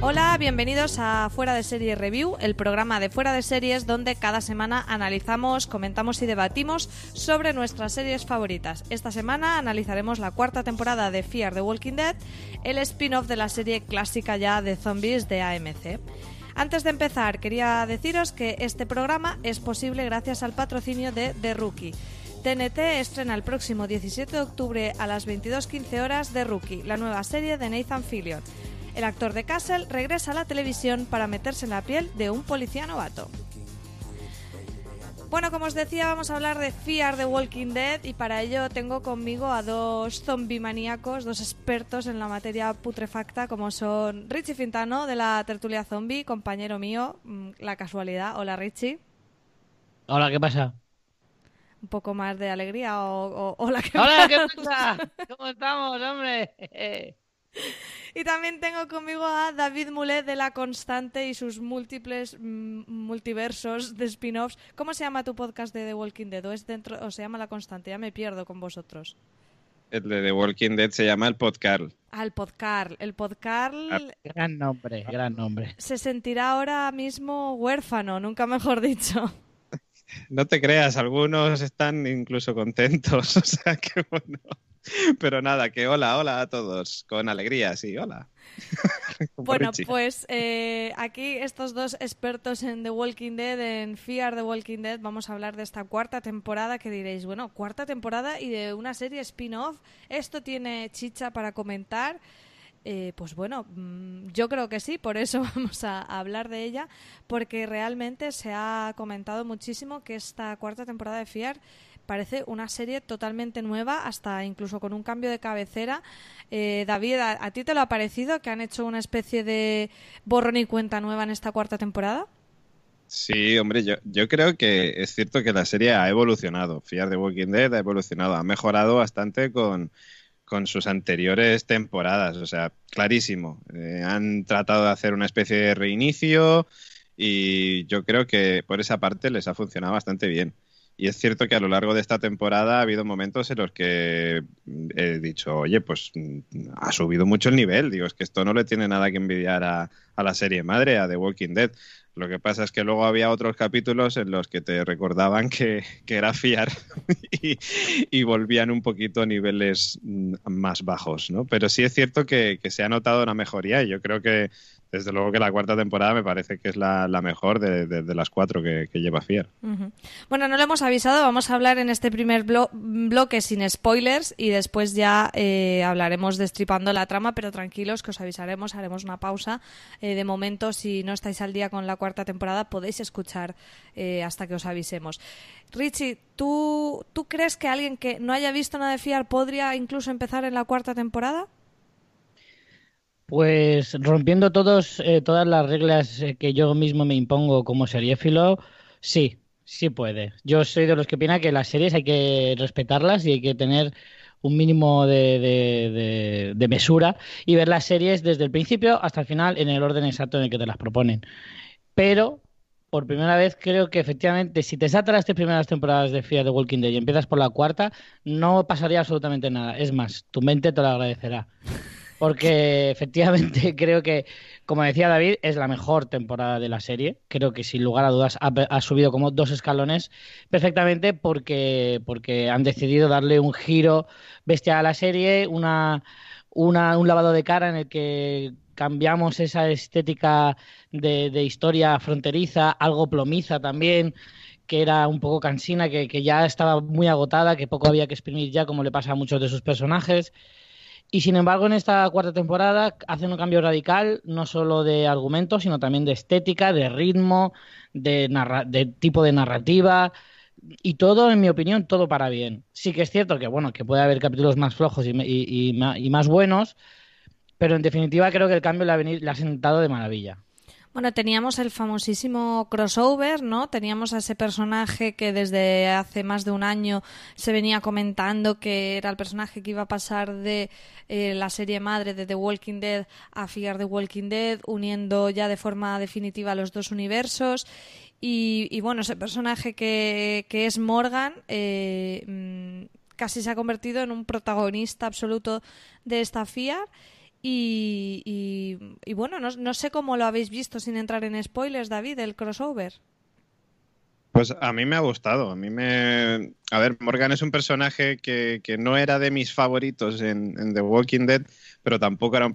Hola, bienvenidos a Fuera de Serie Review, el programa de Fuera de Series donde cada semana analizamos, comentamos y debatimos sobre nuestras series favoritas. Esta semana analizaremos la cuarta temporada de Fear the Walking Dead, el spin-off de la serie clásica ya de zombies de AMC. Antes de empezar, quería deciros que este programa es posible gracias al patrocinio de The Rookie. TNT estrena el próximo 17 de octubre a las 22.15 horas The Rookie, la nueva serie de Nathan Fillion. El actor de Castle regresa a la televisión para meterse en la piel de un policía novato. Bueno, como os decía, vamos a hablar de Fear the Walking Dead y para ello tengo conmigo a dos zombie maníacos, dos expertos en la materia putrefacta, como son Richie Fintano de la Tertulia Zombie, compañero mío, mm, la casualidad. Hola Richie. Hola, ¿qué pasa? Un poco más de alegría o, o hola, ¿qué Hola, pasa? ¿qué pasa? ¿Cómo estamos, hombre? Y también tengo conmigo a David Mulet de La Constante y sus múltiples mm, multiversos de spin-offs. ¿Cómo se llama tu podcast de The Walking Dead? ¿O, es dentro, o se llama La Constante? Ya me pierdo con vosotros. El de The Walking Dead se llama el podcast. Ah, el podcast. El podcast Gran nombre, gran nombre. se sentirá ahora mismo huérfano, nunca mejor dicho. No te creas, algunos están incluso contentos, o sea que bueno. Pero nada, que hola, hola a todos, con alegría, sí, hola. Bueno, pues eh, aquí estos dos expertos en The Walking Dead, en Fear the Walking Dead, vamos a hablar de esta cuarta temporada que diréis, bueno, cuarta temporada y de una serie spin-off, esto tiene chicha para comentar. Eh, pues bueno, mm, yo creo que sí, por eso vamos a, a hablar de ella, porque realmente se ha comentado muchísimo que esta cuarta temporada de Fear parece una serie totalmente nueva, hasta incluso con un cambio de cabecera. Eh, David, ¿a, ti te lo ha parecido que han hecho una especie de borrón y cuenta nueva en esta cuarta temporada? Sí, hombre, yo, yo creo que es cierto que la serie ha evolucionado. Fear the Walking Dead ha evolucionado, ha mejorado bastante con, con sus anteriores temporadas. O sea, clarísimo. Eh, han tratado de hacer una especie de reinicio y yo creo que por esa parte les ha funcionado bastante bien. Y es cierto que a lo largo de esta temporada ha habido momentos en los que he dicho, oye, pues mm, ha subido mucho el nivel. Digo, es que esto no le tiene nada que envidiar a, a la serie madre, a The Walking Dead. Lo que pasa es que luego había otros capítulos en los que te recordaban que, que era fiar y, volvían un poquito a niveles mm, más bajos, ¿no? Pero sí es cierto que, que se ha notado una mejoría y yo creo que desde luego que la cuarta temporada me parece que es la, la mejor de, las cuatro que, lleva. Ujú. Bueno, no lo hemos avisado, vamos a hablar en este primer blo- bloque sin spoilers y después ya eh, hablaremos destripando la trama, pero tranquilos que os avisaremos, haremos una pausa. Eh, de momento, si no estáis al día con la cuarta temporada, podéis escuchar eh, hasta que os avisemos. Richie, ¿tú, ¿tú crees que alguien que no haya visto nada de Fiar podría incluso empezar en la cuarta temporada? Pues rompiendo todos, eh, todas las reglas eh, que yo mismo me impongo como seriéfilo, sí, sí puede. Yo soy de los que opina que las series hay que respetarlas y hay que tener un mínimo de, de, mesura y ver las series desde el principio hasta el final en el orden exacto en el que te las proponen. Pero por primera vez creo que efectivamente si te saltas las tres primeras temporadas de Fear the Walking Dead y empiezas por la cuarta, no pasaría absolutamente nada. Es más, tu mente te lo agradecerá. Porque efectivamente creo que, como decía David, es la mejor temporada de la serie. Creo que sin lugar a dudas ha, subido como dos escalones perfectamente porque, porque han decidido darle un giro bestial a la serie, una, una, un lavado de cara en el que cambiamos esa estética de, historia fronteriza, algo plomiza también, que era un poco cansina, que, ya estaba muy agotada, que poco había que exprimir ya, como le pasa a muchos de sus personajes. Y sin embargo, en esta cuarta temporada hacen un cambio radical, no solo de argumento, sino también de estética, de ritmo, de, de tipo de narrativa. Y todo, en mi opinión, todo para bien. Sí que es cierto que, bueno, que puede haber capítulos más flojos y, y más buenos, pero en definitiva creo que el cambio le ha, venido, ha sentado de maravilla. Bueno, teníamos el famosísimo crossover, ¿no? Teníamos a ese personaje que desde hace más de un año se venía comentando que era el personaje que iba a pasar de eh, la serie madre de The Walking Dead a Fear the Walking Dead, uniendo ya de forma definitiva los dos universos. Y, bueno, ese personaje que, que es Morgan eh, mm, casi se ha convertido en un protagonista absoluto de esta Fear. Y, y, bueno, no, no, sé cómo lo habéis visto sin entrar en spoilers, David, el crossover. Pues a mí me ha gustado. A mí me. A ver, Morgan es un personaje que, que no era de mis favoritos en, The Walking Dead, pero tampoco era un,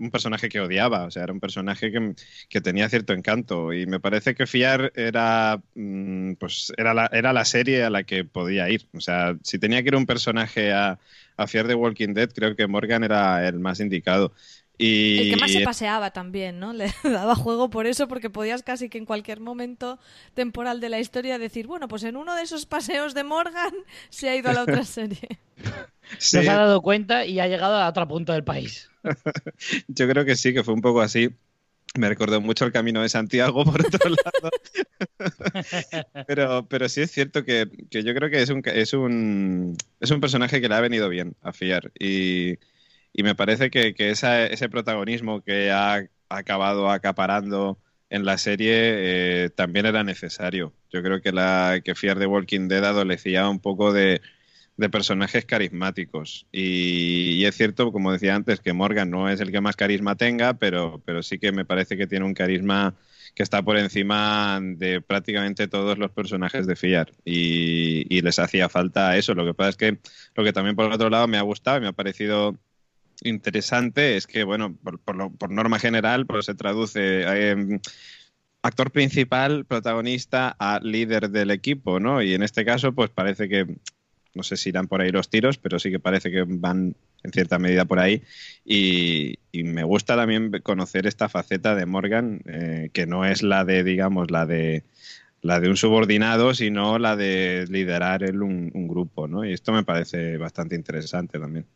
un personaje que odiaba. O sea, era un personaje que, que, tenía cierto encanto. Y me parece que Fiar era. Mm, pues era la, era la serie a la que podía ir. O sea, si tenía que ir un personaje a fiar de Walking Dead, creo que Morgan era el más indicado. Y... El que más se paseaba también, ¿no? Le daba juego por eso, porque podías casi que en cualquier momento temporal de la historia decir, bueno, pues en uno de esos paseos de Morgan se ha ido a la otra serie. Se ha dado cuenta y ha llegado a otro punto del país. Yo creo que sí, que fue un poco así. Me recordó mucho el camino de Santiago, por otro lado. pero, pero sí es cierto que, yo creo que es un, es, un, es un personaje que le ha venido bien a Fiar. Y, me parece que, ese protagonismo que ha acabado acaparando en la serie eh, también era necesario. Yo creo que, la, que Fiar de Walking Dead adolecía un poco de, de personajes carismáticos. Y, es cierto, como decía antes, que Morgan no es el que más carisma tenga, pero, pero sí que me parece que tiene un carisma que está por encima de prácticamente todos los personajes de Fiar. Y, les hacía falta eso. Lo que pasa es que lo que también por otro lado me ha gustado y me ha parecido interesante es que, bueno, por, por, norma general, pues se traduce... Eh, actor principal, protagonista a líder del equipo, ¿no? Y en este caso, pues parece que no sé si irán por ahí los tiros, pero sí que parece que van en cierta medida por ahí. Y, me gusta también conocer esta faceta de Morgan, eh, que no es la de, digamos, la de la de un subordinado, sino la de liderar él un, grupo, ¿no? Y esto me parece bastante interesante también.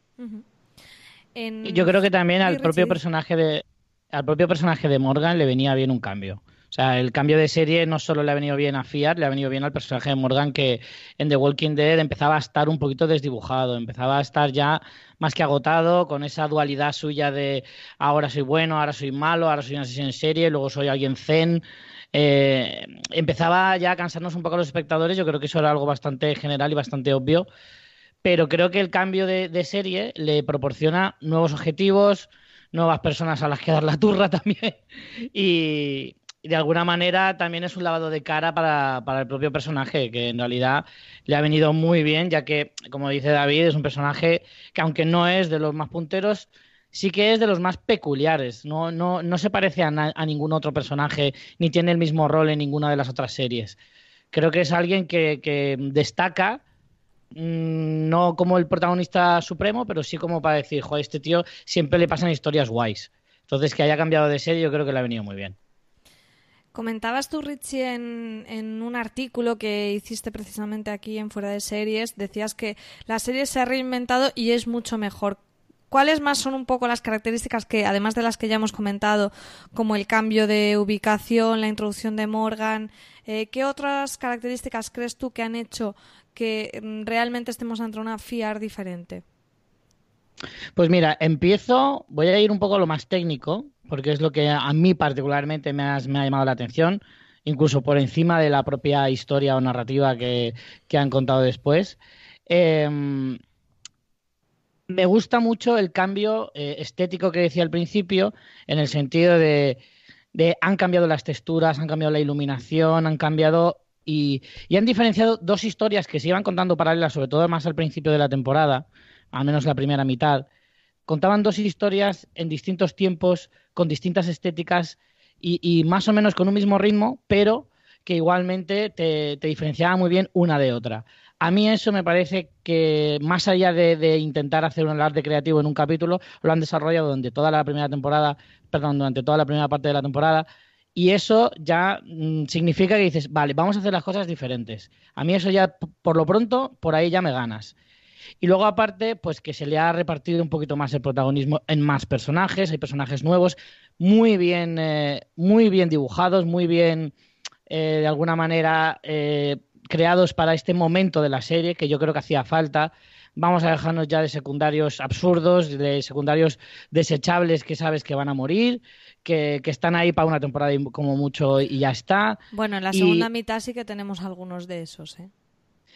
Yo creo que también al propio personaje de al propio personaje de Morgan le venía bien un cambio. O sea, el cambio de serie no solo le ha venido bien a Fiat, le ha venido bien al personaje de Morgan que en The Walking Dead empezaba a estar un poquito desdibujado, empezaba a estar ya más que agotado con esa dualidad suya de ahora soy bueno, ahora soy malo, ahora soy un asesino en serie, luego soy alguien zen. Eh, empezaba ya a cansarnos un poco a los espectadores, yo creo que eso era algo bastante general y bastante obvio, pero creo que el cambio de, serie le proporciona nuevos objetivos, nuevas personas a las que dar la turra también y, de alguna manera también es un lavado de cara para, para, el propio personaje, que en realidad le ha venido muy bien, ya que, como dice David, es un personaje que aunque no es de los más punteros, sí que es de los más peculiares. No, no, no se parece a, ningún otro personaje, ni tiene el mismo rol en ninguna de las otras series. Creo que es alguien que, destaca, no como el protagonista supremo, pero sí como para decir, joder, este tío siempre le pasan historias guays. Entonces, que haya cambiado de serie, yo creo que le ha venido muy bien. Comentabas tú, Richie, en, un artículo que hiciste precisamente aquí en Fuera de Series, decías que la serie se ha reinventado y es mucho mejor. ¿Cuáles más son un poco las características que, además de las que ya hemos comentado, como el cambio de ubicación, la introducción de Morgan, eh, qué otras características crees tú que han hecho que mm, realmente estemos ante una FIAR diferente? Pues mira, empiezo, voy a ir un poco a lo más técnico, porque es lo que a mí particularmente me, ha llamado la atención, incluso por encima de la propia historia o narrativa que, han contado después. Em, me gusta mucho el cambio eh, estético que decía al principio, en el sentido de, han cambiado las texturas, han cambiado la iluminación, han cambiado y, han diferenciado dos historias que se iban contando paralelas, sobre todo más al principio de la temporada, al menos la primera mitad. Contaban dos historias en distintos tiempos, con distintas estéticas y, más o menos con un mismo ritmo, pero que igualmente te, te diferenciaba muy bien una de otra. A mí eso me parece que más allá de, intentar hacer un arte creativo en un capítulo, lo han desarrollado durante toda la primera temporada, perdón, durante toda la primera parte de la temporada. Y eso ya mm, significa que dices, vale, vamos a hacer las cosas diferentes. A mí eso ya, por lo pronto, por ahí ya me ganas. Y luego aparte, pues que se le ha repartido un poquito más el protagonismo en más personajes, hay personajes nuevos, muy bien, eh, muy bien dibujados, muy bien, eh, de alguna manera, eh, creados para este momento de la serie, que yo creo que hacía falta. Vamos a dejarnos ya de secundarios absurdos, de secundarios desechables que sabes que van a morir, que, están ahí para una temporada como mucho y ya está. Bueno, en la segunda mitad sí que tenemos algunos de esos, ¿eh?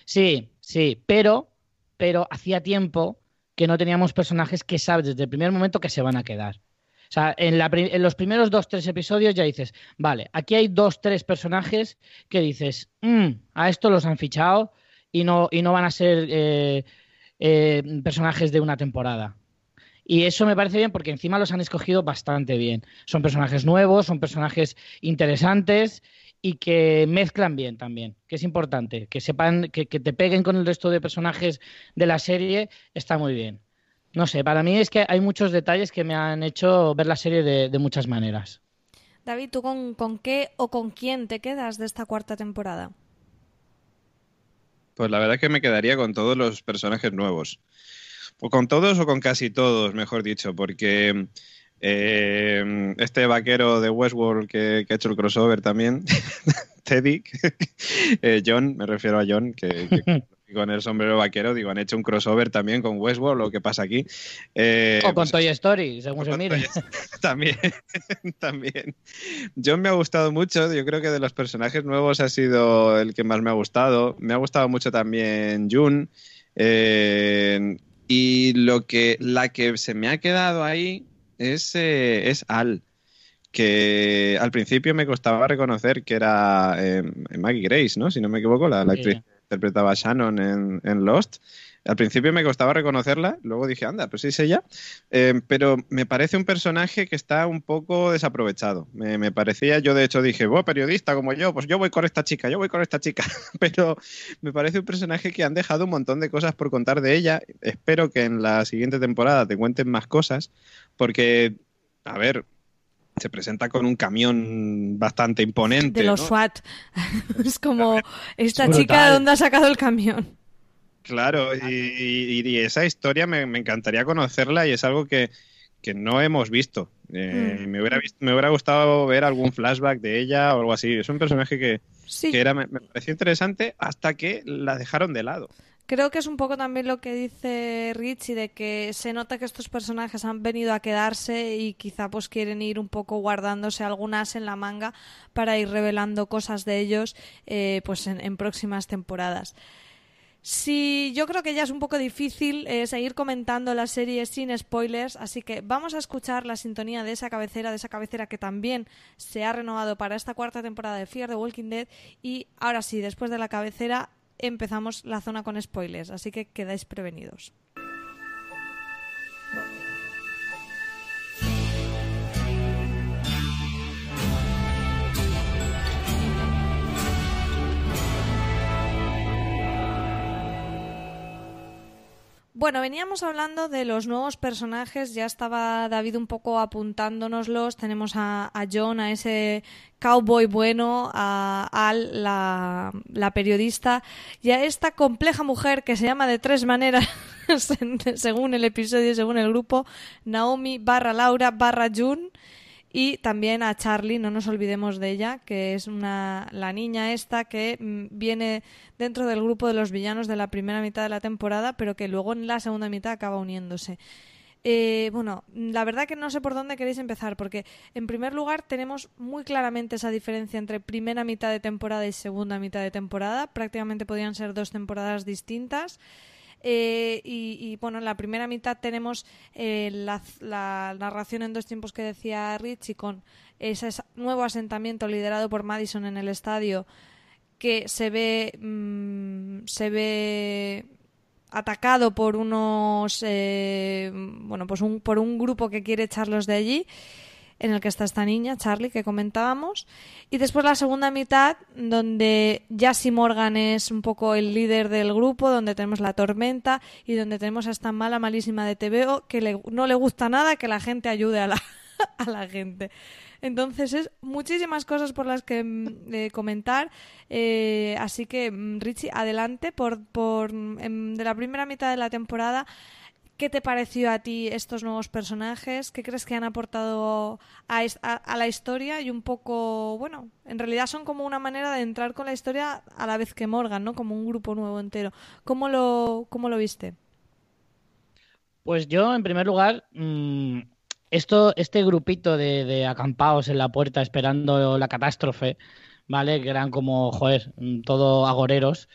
Sí, sí, pero, pero hacía tiempo que no teníamos personajes que sabes desde el primer momento que se van a quedar. O sea, en, los primeros dos, tres episodios ya dices, vale, aquí hay dos, tres personajes que dices, mm, a esto los han fichado y no, y no van a ser eh, eh, personajes de una temporada. Y eso me parece bien porque encima los han escogido bastante bien. Son personajes nuevos, son personajes interesantes y que mezclan bien también, que es importante. Que sepan, que, que te peguen con el resto de personajes de la serie, está muy bien. No sé, para mí es que hay muchos detalles que me han hecho ver la serie de, muchas maneras. David, ¿tú con, qué o con quién te quedas de esta cuarta temporada? Pues la verdad es que me quedaría con todos los personajes nuevos. O con todos o con casi todos, mejor dicho, porque eh, este vaquero de Westworld que, ha hecho el crossover también, Teddy, eh, John, me refiero a John, que con el sombrero vaquero, digo, han hecho un crossover también con Westworld, lo que pasa aquí. Eh, o con pues Toy Story, según se mire. también, también. John me ha gustado mucho, yo creo que de los personajes nuevos ha sido el que más me ha gustado. Me ha gustado mucho también June. Eh, y lo que, la que se me ha quedado ahí es, eh, es Al que al principio me costaba reconocer que era Maggie Grace, ¿no? Si no me equivoco, la, actriz interpretaba a Shannon en, Lost. Al principio me costaba reconocerla, luego dije, anda, pues es ella. Eh, pero me parece un personaje que está un poco desaprovechado. Me, parecía, yo de hecho dije, vos periodista como yo, pues yo voy con esta chica, yo voy con esta chica. pero me parece un personaje que han dejado un montón de cosas por contar de ella. Espero que en la siguiente temporada te cuenten más cosas, porque, a ver, se presenta con un camión bastante imponente. De los SWAT. es como, esta chica, ¿de dónde ha sacado el camión? Claro, y, esa historia me, encantaría conocerla y es algo que, no hemos visto. Eh, mm. me, hubiera me hubiera gustado ver algún flashback de ella o algo así. Es un personaje que, que era, me pareció interesante hasta que la dejaron de lado. Creo que es un poco también lo que dice Richie de que se nota que estos personajes han venido a quedarse y quizá pues quieren ir un poco guardándose algunas en la manga para ir revelando cosas de ellos eh, pues en, próximas temporadas. Sí, yo creo que ya es un poco difícil eh, seguir comentando la serie sin spoilers, así que vamos a escuchar la sintonía de esa cabecera, de esa cabecera que también se ha renovado para esta cuarta temporada de Fear the Walking Dead. Y ahora sí, después de la cabecera, empezamos la zona con spoilers, así que quedáis prevenidos. Bueno, veníamos hablando de los nuevos personajes, ya estaba David un poco apuntándonoslos. Tenemos a, John, a ese cowboy bueno, a Al, la, la, periodista, y a esta compleja mujer que se llama de tres maneras, según el episodio, según el grupo, Naomi barra Laura barra June y también a Charlie, no nos olvidemos de ella, que es una, la niña esta que mm, viene dentro del grupo de los villanos de la primera mitad de la temporada, pero que luego en la segunda mitad acaba uniéndose. Eh, bueno, la verdad que no sé por dónde queréis empezar, porque en primer lugar tenemos muy claramente esa diferencia entre primera mitad de temporada y segunda mitad de temporada. Prácticamente podrían ser dos temporadas distintas. Eh, y, bueno, en la primera mitad tenemos eh, la, narración en dos tiempos que decía Richie con ese nuevo asentamiento liderado por Madison en el estadio que se ve mm, se ve atacado por unos eh, bueno pues un, por un grupo que quiere echarlos de allí en el que está esta niña, Charlie, que comentábamos. Y después la segunda mitad, donde Jassy Morgan es un poco el líder del grupo, donde tenemos la tormenta y donde tenemos a esta mala, malísima de TVO que no le gusta nada que la gente ayude a la, a la gente. Entonces es muchísimas cosas por las que mm, comentar. Eh, así que, mm, Richie, adelante por, por em, de la primera mitad de la temporada. ¿Qué te pareció a ti estos nuevos personajes? ¿Qué crees que han aportado a, a, la historia? Y un poco, bueno, en realidad son como una manera de entrar con la historia a la vez que Morgan, ¿no? Como un grupo nuevo entero. ¿Cómo lo, cómo lo viste? Pues yo, en primer lugar, mmm, esto, este grupito de, de acampados en la puerta esperando la catástrofe, ¿vale? Que eran como, joder, todo agoreros.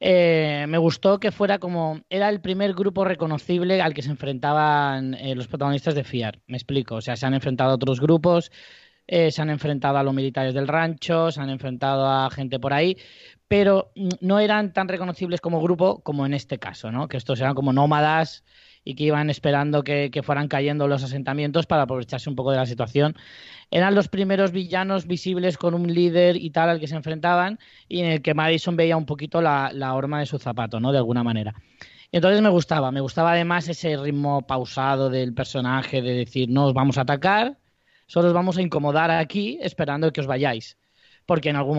Eh, me gustó que fuera como. Era el primer grupo reconocible al que se enfrentaban eh, los protagonistas de FIAR. Me explico. O sea, se han enfrentado a otros grupos, eh, se han enfrentado a los militares del rancho, se han enfrentado a gente por ahí, pero no eran tan reconocibles como grupo como en este caso, ¿no? Que estos eran como nómadas y que iban esperando que, fueran cayendo los asentamientos para aprovecharse un poco de la situación. Eran los primeros villanos visibles con un líder y tal al que se enfrentaban y en el que Madison veía un poquito la, horma de su zapato, ¿no? De alguna manera. Entonces me gustaba, me gustaba además ese ritmo pausado del personaje de decir, no os vamos a atacar, solo os vamos a incomodar aquí esperando que os vayáis. Porque en algún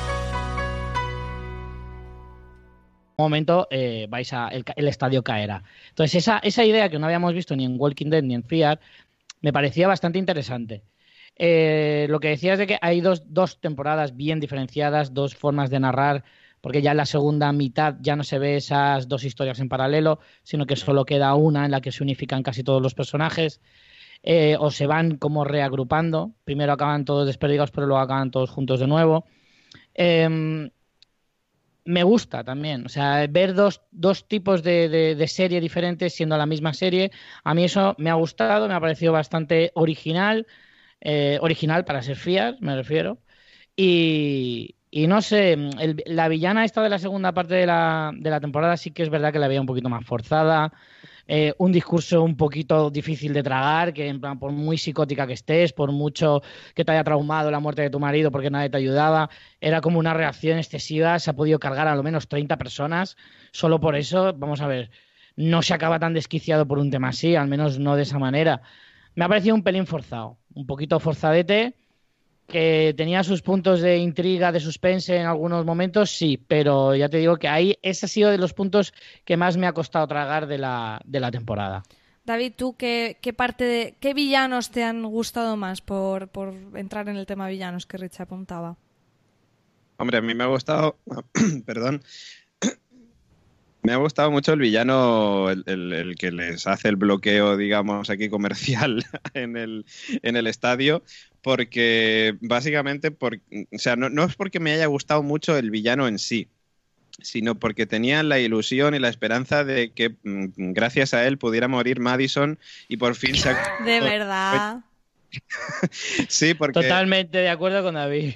Momento eh, vais a, el, estadio caerá. Entonces, esa, idea que no habíamos visto ni en Walking Dead ni en Fear, me parecía bastante interesante. Eh, lo que decías de que hay dos, temporadas bien diferenciadas, dos formas de narrar, porque ya en la segunda mitad ya no se ve esas dos historias en paralelo, sino que solo queda una en la que se unifican casi todos los personajes. Eh, o se van como reagrupando. Primero acaban todos desperdigados, pero luego acaban todos juntos de nuevo. Eh, me gusta también. O sea, ver dos, dos tipos de, de, serie diferentes siendo la misma serie, a mí eso me ha gustado, me ha parecido bastante original, eh, original para ser fías, me refiero. Y, y no sé, la villana esta de la segunda parte de la, de la temporada sí que es verdad que la veía un poquito más forzada. Eh, un discurso un poquito difícil de tragar, que por muy psicótica que estés, por mucho que te haya traumado la muerte de tu marido porque nadie te ayudaba, era como una reacción excesiva, se ha podido cargar a lo menos 30 personas, solo por eso, vamos a ver, no se acaba tan desquiciado por un tema así, al menos no de esa manera. Me ha parecido un pelín forzado, un poquito forzadete, que tenía sus puntos de intriga, de suspense en algunos momentos, sí, pero ya te digo que ahí ese ha sido de los puntos que más me ha costado tragar de la, de la temporada. David, ¿tú qué, qué parte de qué villanos te han gustado más por, por entrar en el tema villanos que Rich apuntaba? Hombre, a mí me ha gustado, perdón, me ha gustado mucho el villano, el, que les hace el bloqueo, digamos, aquí comercial en el, en el estadio, porque básicamente, por, o sea, no, es porque me haya gustado mucho el villano en sí, sino porque tenía la ilusión y la esperanza de que mm, gracias a él pudiera morir Madison y por fin se De verdad. Sí, porque... Totalmente de acuerdo con David.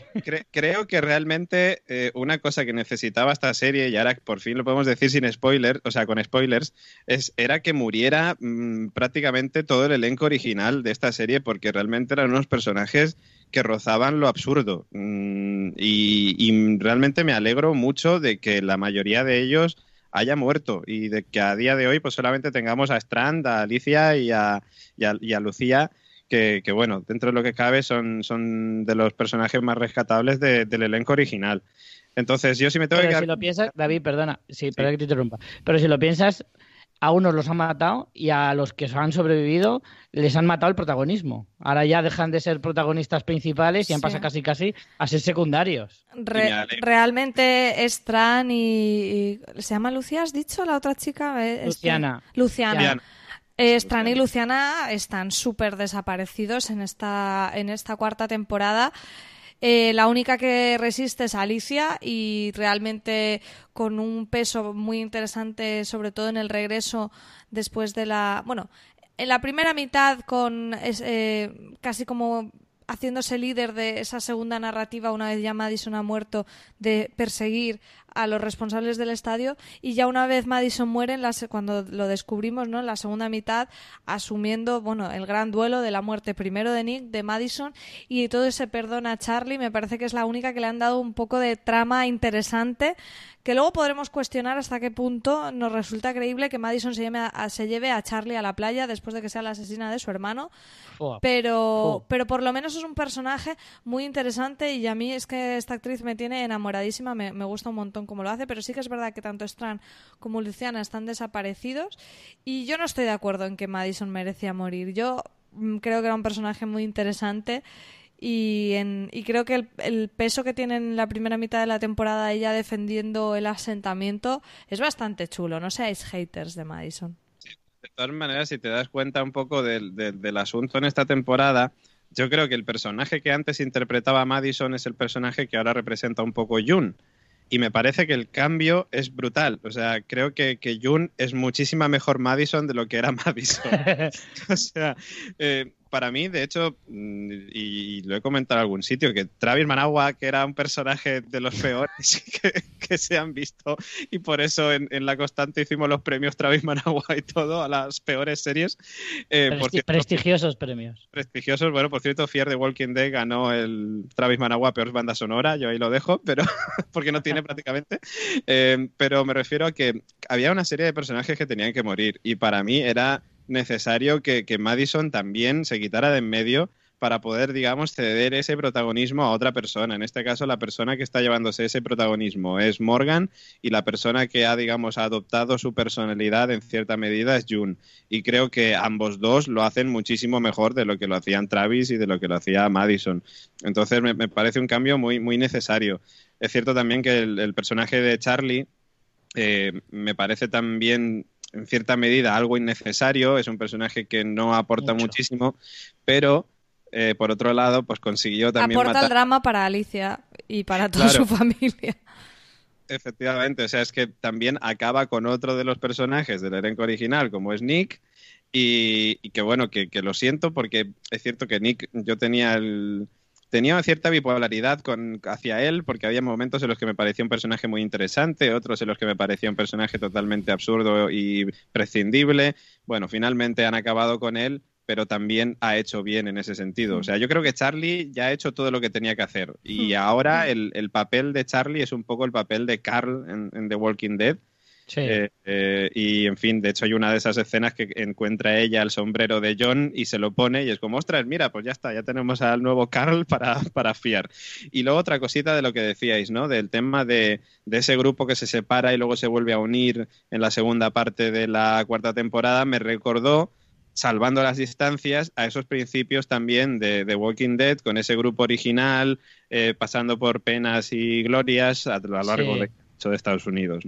creo que realmente eh, una cosa que necesitaba esta serie, y ahora por fin lo podemos decir sin spoilers, o sea, con spoilers, es, era que muriera mm, prácticamente todo el elenco original de esta serie, porque realmente eran unos personajes que rozaban lo absurdo. Mm, y, realmente me alegro mucho de que la mayoría de ellos haya muerto y de que a día de hoy pues solamente tengamos a Strand, a Alicia y a, y a Lucía que, bueno, dentro de lo que cabe son, son de los personajes más rescatables del elenco original. Entonces, yo sí me tengo Pero que... si lo piensas, David, perdona, sí, perdona que te interrumpa. Pero si lo piensas, a unos los han matado y a los que han sobrevivido les han matado el protagonismo. Ahora ya dejan de ser protagonistas principales y han pasado casi casi a ser secundarios. realmente Estran y, ¿Se llama Lucía, has dicho? La otra chica. Eh, Luciana. Luciana. Eh, Stran y Luciana están súper desaparecidos en esta, en esta cuarta temporada. Eh, la única que resiste es Alicia y realmente con un peso muy interesante, sobre todo en el regreso después de la. Bueno, en la primera mitad, con eh, casi como haciéndose líder de esa segunda narrativa una vez ya Madison ha muerto de perseguir a los responsables del estadio y ya una vez Madison muere en la, cuando lo descubrimos no en la segunda mitad asumiendo bueno el gran duelo de la muerte primero de Nick de Madison y todo ese perdón a Charlie me parece que es la única que le han dado un poco de trama interesante que luego podremos cuestionar hasta qué punto nos resulta creíble que Madison se, lleve a, se lleve a Charlie a la playa después de que sea la asesina de su hermano. Pero, pero por lo menos es un personaje muy interesante y a mí es que esta actriz me tiene enamoradísima, me, me gusta un montón cómo lo hace, pero sí que es verdad que tanto Strand como Luciana están desaparecidos y yo no estoy de acuerdo en que Madison merecía morir. Yo mm, creo que era un personaje muy interesante y, en, y creo que el, peso que tiene en la primera mitad de la temporada ella defendiendo el asentamiento es bastante chulo. No seáis haters de Madison. de todas maneras, si te das cuenta un poco del, del, asunto en esta temporada, yo creo que el personaje que antes interpretaba Madison es el personaje que ahora representa un poco Jun. Y me parece que el cambio es brutal. O sea, creo que, que Jun es muchísima mejor Madison de lo que era Madison. o sea, eh, para mí, de hecho, mm, y, lo he comentado en algún sitio, que Travis Managua, que era un personaje de los peores que, se han visto, y por eso en, La Constante hicimos los premios Travis Managua y todo a las peores series. Eh, prestigiosos premios. Prestigiosos, bueno, por cierto, Fier de Walking Dead ganó el Travis Managua Peor Banda Sonora, yo ahí lo dejo, pero porque no tiene prácticamente. Eh, pero me refiero a que había una serie de personajes que tenían que morir, y para mí era necesario que, Madison también se quitara de en medio para poder, digamos, ceder ese protagonismo a otra persona. En este caso, la persona que está llevándose ese protagonismo es Morgan y la persona que ha, digamos, adoptado su personalidad en cierta medida es June. Y creo que ambos dos lo hacen muchísimo mejor de lo que lo hacían Travis y de lo que lo hacía Madison. Entonces, me, parece un cambio muy, muy necesario. Es cierto también que el, personaje de Charlie eh, me parece también en cierta medida algo innecesario, es un personaje que no aporta muchísimo, pero eh, por otro lado, pues consiguió también aporta el drama para Alicia y para toda su familia. Efectivamente, o sea, es que también acaba con otro de los personajes del elenco original, como es Nick, y, que bueno, que, lo siento porque es cierto que Nick, yo tenía el, tenía cierta bipolaridad con, hacia él, porque había momentos en los que me parecía un personaje muy interesante, otros en los que me parecía un personaje totalmente absurdo y prescindible. Bueno, finalmente han acabado con él, pero también ha hecho bien en ese sentido. O sea, yo creo que Charlie ya ha hecho todo lo que tenía que hacer. Y hmm. ahora el, el papel de Charlie es un poco el papel de Carl en The Walking Dead eh, eh, y en fin, de hecho hay una de esas escenas que encuentra ella el sombrero de John y se lo pone y es como, ostras, mira, pues ya está, ya tenemos al nuevo Carl para, para fiar. Y luego otra cosita de lo que decíais, ¿no? Del tema de, de, ese grupo que se separa y luego se vuelve a unir en la segunda parte de la cuarta temporada, me recordó salvando las distancias a esos principios también de, de Walking Dead, con ese grupo original, eh, pasando por penas y glorias a lo largo de de Estados Unidos.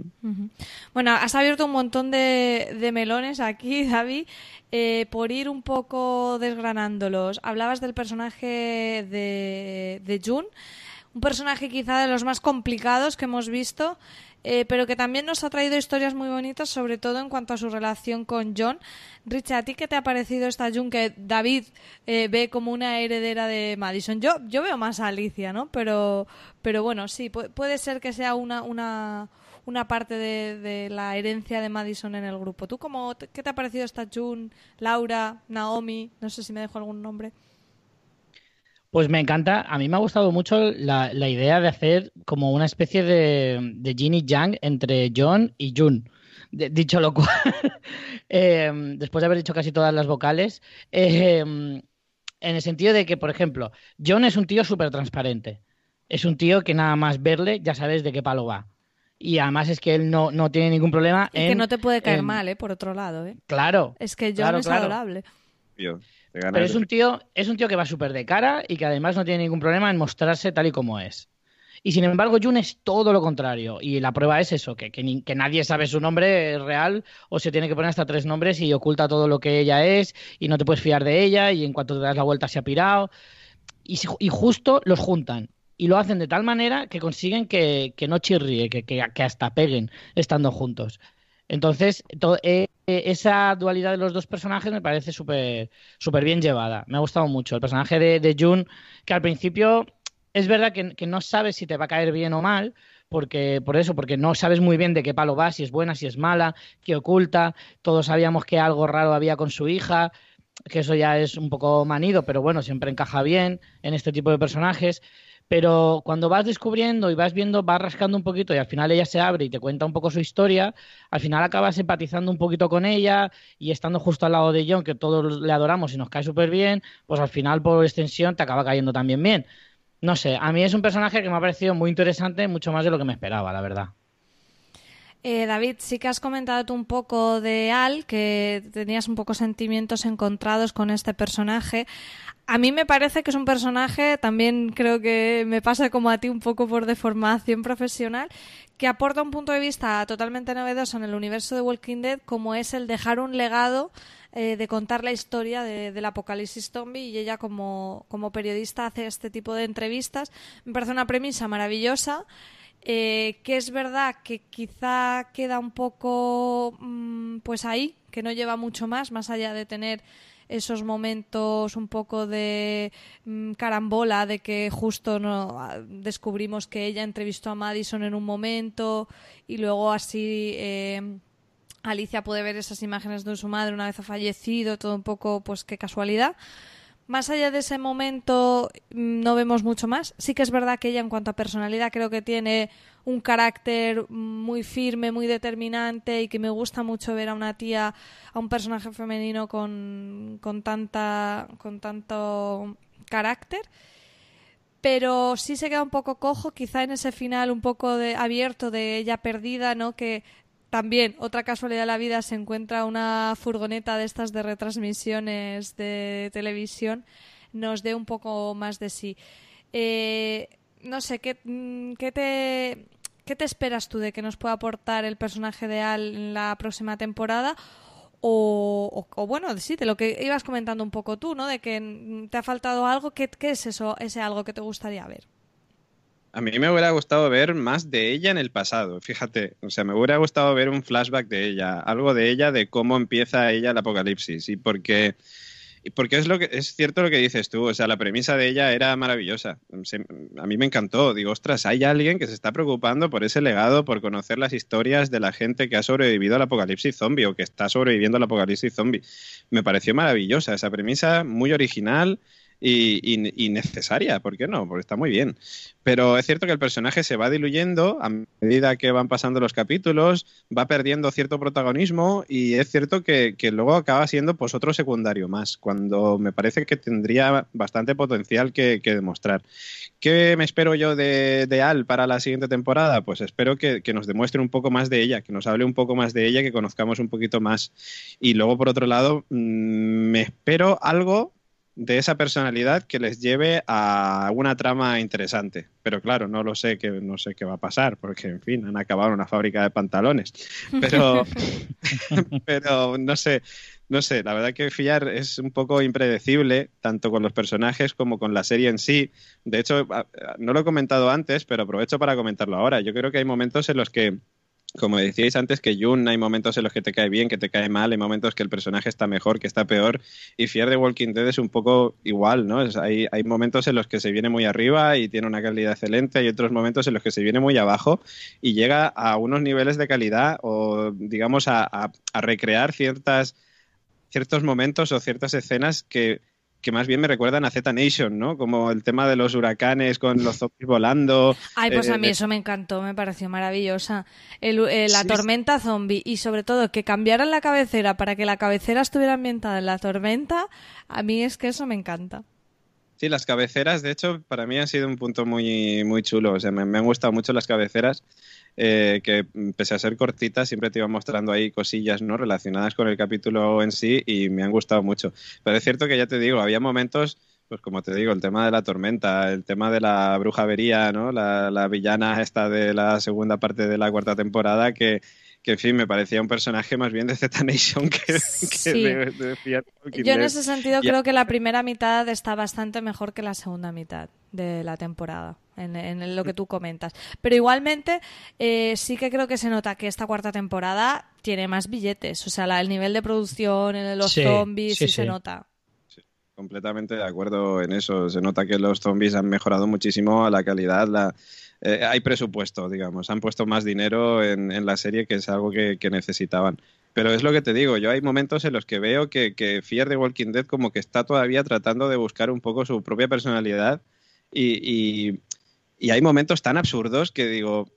Bueno, has abierto un montón de, melones aquí, David. Eh, por ir un poco desgranándolos, hablabas del personaje de, de June. un personaje quizá de los más complicados que hemos visto, eh, pero que también nos ha traído historias muy bonitas, sobre todo en cuanto a su relación con John. Richard, ¿a ti qué te ha parecido esta June que David eh, ve como una heredera de Madison? Yo, yo veo más a Alicia, ¿no? Pero, pero bueno, sí, puede ser que sea una, una, una parte de, de, la herencia de Madison en el grupo. ¿Tú cómo, qué te ha parecido esta June, Laura, Naomi? No sé si me dejo algún nombre. Pues me encanta, a mí me ha gustado mucho la, idea de hacer como una especie de, de Yang entre John y Jun. dicho lo cual, eh, después de haber dicho casi todas las vocales, eh, en el sentido de que, por ejemplo, John es un tío súper transparente. Es un tío que nada más verle ya sabes de qué palo va. Y además es que él no, no tiene ningún problema. Y que no te puede caer mal, ¿eh? Por otro lado, ¿eh? Claro. Es que John es adorable. Pero es un tío, es un tío que va súper de cara y que además no tiene ningún problema en mostrarse tal y como es. Y sin embargo, Jun es todo lo contrario. Y la prueba es eso, que, que, nadie sabe su nombre real o se tiene que poner hasta tres nombres y oculta todo lo que ella es y no te puedes fiar de ella y en cuanto te das la vuelta se ha pirado. Y, y justo los juntan. Y lo hacen de tal manera que consiguen que, que no chirríe, que, que, hasta peguen estando juntos. Entonces, eh, esa dualidad de los dos personajes me parece súper bien llevada. Me ha gustado mucho. El personaje de, de Jun, que al principio es verdad que, no sabes si te va a caer bien o mal, porque por eso, porque no sabes muy bien de qué palo va, si es buena, si es mala, qué oculta. Todos sabíamos que algo raro había con su hija, que eso ya es un poco manido, pero bueno, siempre encaja bien en este tipo de personajes. Pero cuando vas descubriendo y vas viendo, vas rascando un poquito y al final ella se abre y te cuenta un poco su historia, al final acabas empatizando un poquito con ella y estando justo al lado de John, que todos le adoramos y nos cae súper bien, pues al final por extensión te acaba cayendo también bien. No sé, a mí es un personaje que me ha parecido muy interesante, mucho más de lo que me esperaba, la verdad. Eh, David, sí que has comentado tú un poco de Al, que tenías un poco sentimientos encontrados con este personaje. A mí me parece que es un personaje, también creo que me pasa como a ti un poco por deformación profesional, que aporta un punto de vista totalmente novedoso en el universo de Walking Dead, como es el dejar un legado eh, de contar la historia del apocalipsis zombie y ella como, como periodista hace este tipo de entrevistas. Me parece una premisa maravillosa. Eh, que es verdad que quizá queda un poco mm, pues ahí, que no lleva mucho más, más allá de tener esos momentos un poco de mm, carambola, de que justo no ah, descubrimos que ella entrevistó a Madison en un momento y luego así eh, Alicia puede ver esas imágenes de su madre una vez ha fallecido, todo un poco pues qué casualidad. Más allá de ese momento mm, no vemos mucho más. Sí que es verdad que ella en cuanto a personalidad creo que tiene un carácter muy firme, muy determinante y que me gusta mucho ver a una tía, a un personaje femenino con, con, tanta, con tanto carácter. Pero sí se queda un poco cojo, quizá en ese final un poco de, abierto de ella perdida, ¿no? Que también, otra casualidad de la vida, se encuentra una furgoneta de estas de retransmisiones de televisión, nos dé un poco más de sí. Eh, no sé, ¿qué, mm, ¿qué, te, ¿qué te esperas tú de que nos pueda aportar el personaje de Al en la próxima temporada? O, o, bueno, sí, de lo que ibas comentando un poco tú, ¿no? De que te ha faltado algo. ¿Qué, qué es eso, ese algo que te gustaría ver? A mí me hubiera gustado ver más de ella en el pasado, fíjate. O sea, me hubiera gustado ver un flashback de ella, algo de ella, de cómo empieza ella el apocalipsis. Y porque, porque es, lo que, es cierto lo que dices tú, o sea, la premisa de ella era maravillosa. a mí me encantó. Digo, ostras, hay alguien que se está preocupando por ese legado, por conocer las historias de la gente que ha sobrevivido al apocalipsis zombie o que está sobreviviendo al apocalipsis zombie. Me pareció maravillosa esa premisa, muy original y, necesaria, ¿por qué no? Porque está muy bien. Pero es cierto que el personaje se va diluyendo a medida que van pasando los capítulos, va perdiendo cierto protagonismo y es cierto que, luego acaba siendo pues otro secundario más, cuando me parece que tendría bastante potencial que, demostrar. ¿Qué me espero yo de, Al para la siguiente temporada? Pues espero que, que, nos demuestre un poco más de ella, que nos hable un poco más de ella, que conozcamos un poquito más. Y luego, por otro lado, mm, me espero algo de esa personalidad que les lleve a una trama interesante. Pero claro, no lo sé, que no sé qué va a pasar, porque en fin, han acabado en una fábrica de pantalones. Pero, pero no sé, no sé, la verdad que Fiar es un poco impredecible, tanto con los personajes como con la serie en sí. De hecho, no lo he comentado antes, pero aprovecho para comentarlo ahora. Yo creo que hay momentos en los que como decíais antes, que Jun hay momentos en los que te cae bien, que te cae mal, hay momentos que el personaje está mejor, que está peor, y Fear de Walking Dead es un poco igual, ¿no? hay, hay, momentos en los que se viene muy arriba y tiene una calidad excelente, hay otros momentos en los que se viene muy abajo y llega a unos niveles de calidad o, digamos, a, a recrear ciertas, ciertos momentos o ciertas escenas que que más bien me recuerdan a Z Nation, ¿no? Como el tema de los huracanes con los zombies volando. Ay, pues a eh, mí eso me encantó, me pareció maravillosa. Eh, la tormenta zombie y sobre todo que cambiaran la cabecera para que la cabecera estuviera ambientada en la tormenta, a mí es que eso me encanta. Sí, las cabeceras, de hecho, para mí han sido un punto muy, muy chulo. O sea, me, me han gustado mucho las cabeceras. Eh, que pese a ser cortitas siempre te iba mostrando ahí cosillas no relacionadas con el capítulo en sí y me han gustado mucho. Pero es cierto que ya te digo, había momentos pues como te digo, el tema de la tormenta, el tema de la brujavería, ¿no? La, la villana esta de la segunda parte de la cuarta temporada que, que en fin, me parecía un personaje más bien de Z Nation que, de, Yo en ese sentido creo que la primera mitad está bastante mejor que la segunda mitad de la temporada, en, lo que tú comentas. Pero igualmente eh, sí que creo que se nota que esta cuarta temporada tiene más billetes, o sea, el nivel de producción, en los zombies, sí, se nota. Completamente de acuerdo en eso. Se nota que los zombies han mejorado muchísimo la calidad, la, eh, hay presupuesto, digamos. Han puesto más dinero en, la serie, que es algo que, necesitaban. Pero es lo que te digo, yo hay momentos en los que veo que, que Fear de Walking Dead como que está todavía tratando de buscar un poco su propia personalidad y, hay momentos tan absurdos que digo,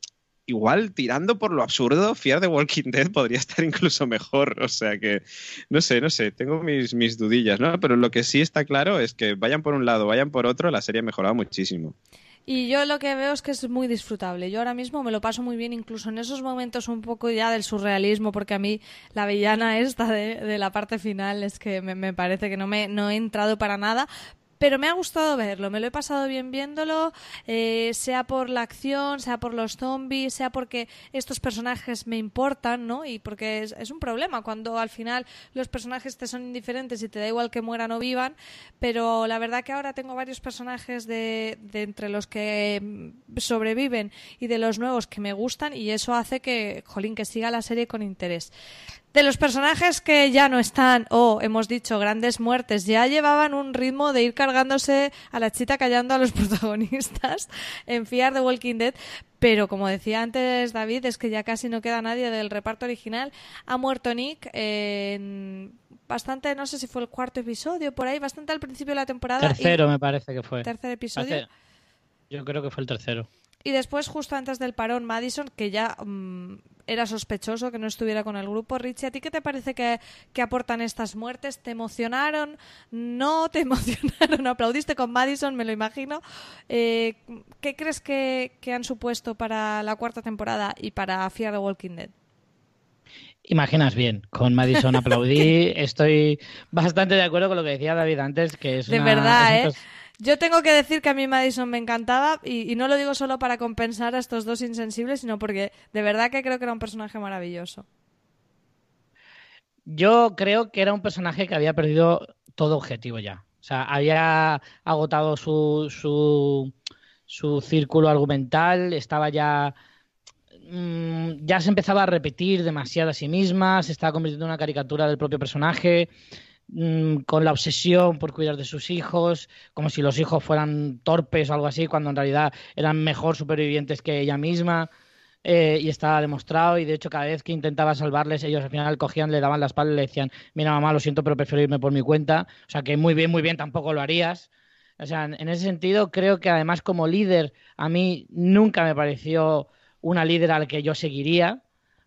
igual tirando por lo absurdo, Fear de Walking Dead podría estar incluso mejor. O sea que, no sé, no sé, tengo mis, mis dudillas, ¿no? Pero lo que sí está claro es que vayan por un lado, vayan por otro, la serie ha mejorado muchísimo. Y yo lo que veo es que es muy disfrutable. Yo ahora mismo me lo paso muy bien, incluso en esos momentos un poco ya del surrealismo, porque a mí la villana esta de, la parte final es que me, me, parece que no me no he entrado para nada, pero me ha gustado verlo, me lo he pasado bien viéndolo, eh, sea por la acción, sea por los zombies, sea porque estos personajes me importan, ¿no? Y porque es, un problema cuando al final los personajes te son indiferentes y te da igual que mueran o vivan, pero la verdad que ahora tengo varios personajes de, de entre los que sobreviven y de los nuevos que me gustan y eso hace que, jolín, que siga la serie con interés. De los personajes que ya no están, o hemos dicho grandes muertes, ya llevaban un ritmo de ir cargándose a la chita callando a los protagonistas en Fear the Walking Dead, pero como decía antes David, es que ya casi no queda nadie del reparto original. Ha muerto Nick en bastante, no sé si fue el cuarto episodio, por ahí, bastante al principio de la temporada. Tercero me parece que fue. Tercer episodio. Yo creo que fue el tercero. Y después, justo antes del parón, Madison, que ya mm, era sospechoso que no estuviera con el grupo. Richie, ¿a ti qué te parece que, aportan estas muertes? ¿Te emocionaron? ¿No te emocionaron? ¿Aplaudiste con Madison? Me lo imagino. Eh, ¿Qué crees que, han supuesto para la cuarta temporada y para Fear the Walking Dead? Imaginas bien, con Madison aplaudí, estoy bastante de acuerdo con lo que decía David antes, que es De verdad, ¿eh? Yo tengo que decir que a mí Madison me encantaba y, no lo digo solo para compensar a estos dos insensibles, sino porque de verdad que creo que era un personaje maravilloso. Yo creo que era un personaje que había perdido todo objetivo ya. O sea, había agotado su, su, su círculo argumental, estaba ya mm, ya se empezaba a repetir demasiado a sí misma, se estaba convirtiendo en una caricatura del propio personaje. Mm, con la obsesión por cuidar de sus hijos, como si los hijos fueran torpes o algo así, cuando en realidad eran mejor supervivientes que ella misma. Eh, y estaba demostrado y de hecho cada vez que intentaba salvarles ellos al final cogían, le daban la espalda y le decían, mira mamá, lo siento, pero prefiero irme por mi cuenta. O sea que muy bien, muy bien tampoco lo harías. O sea, en ese sentido creo que además como líder a mí nunca me pareció una líder al que yo seguiría.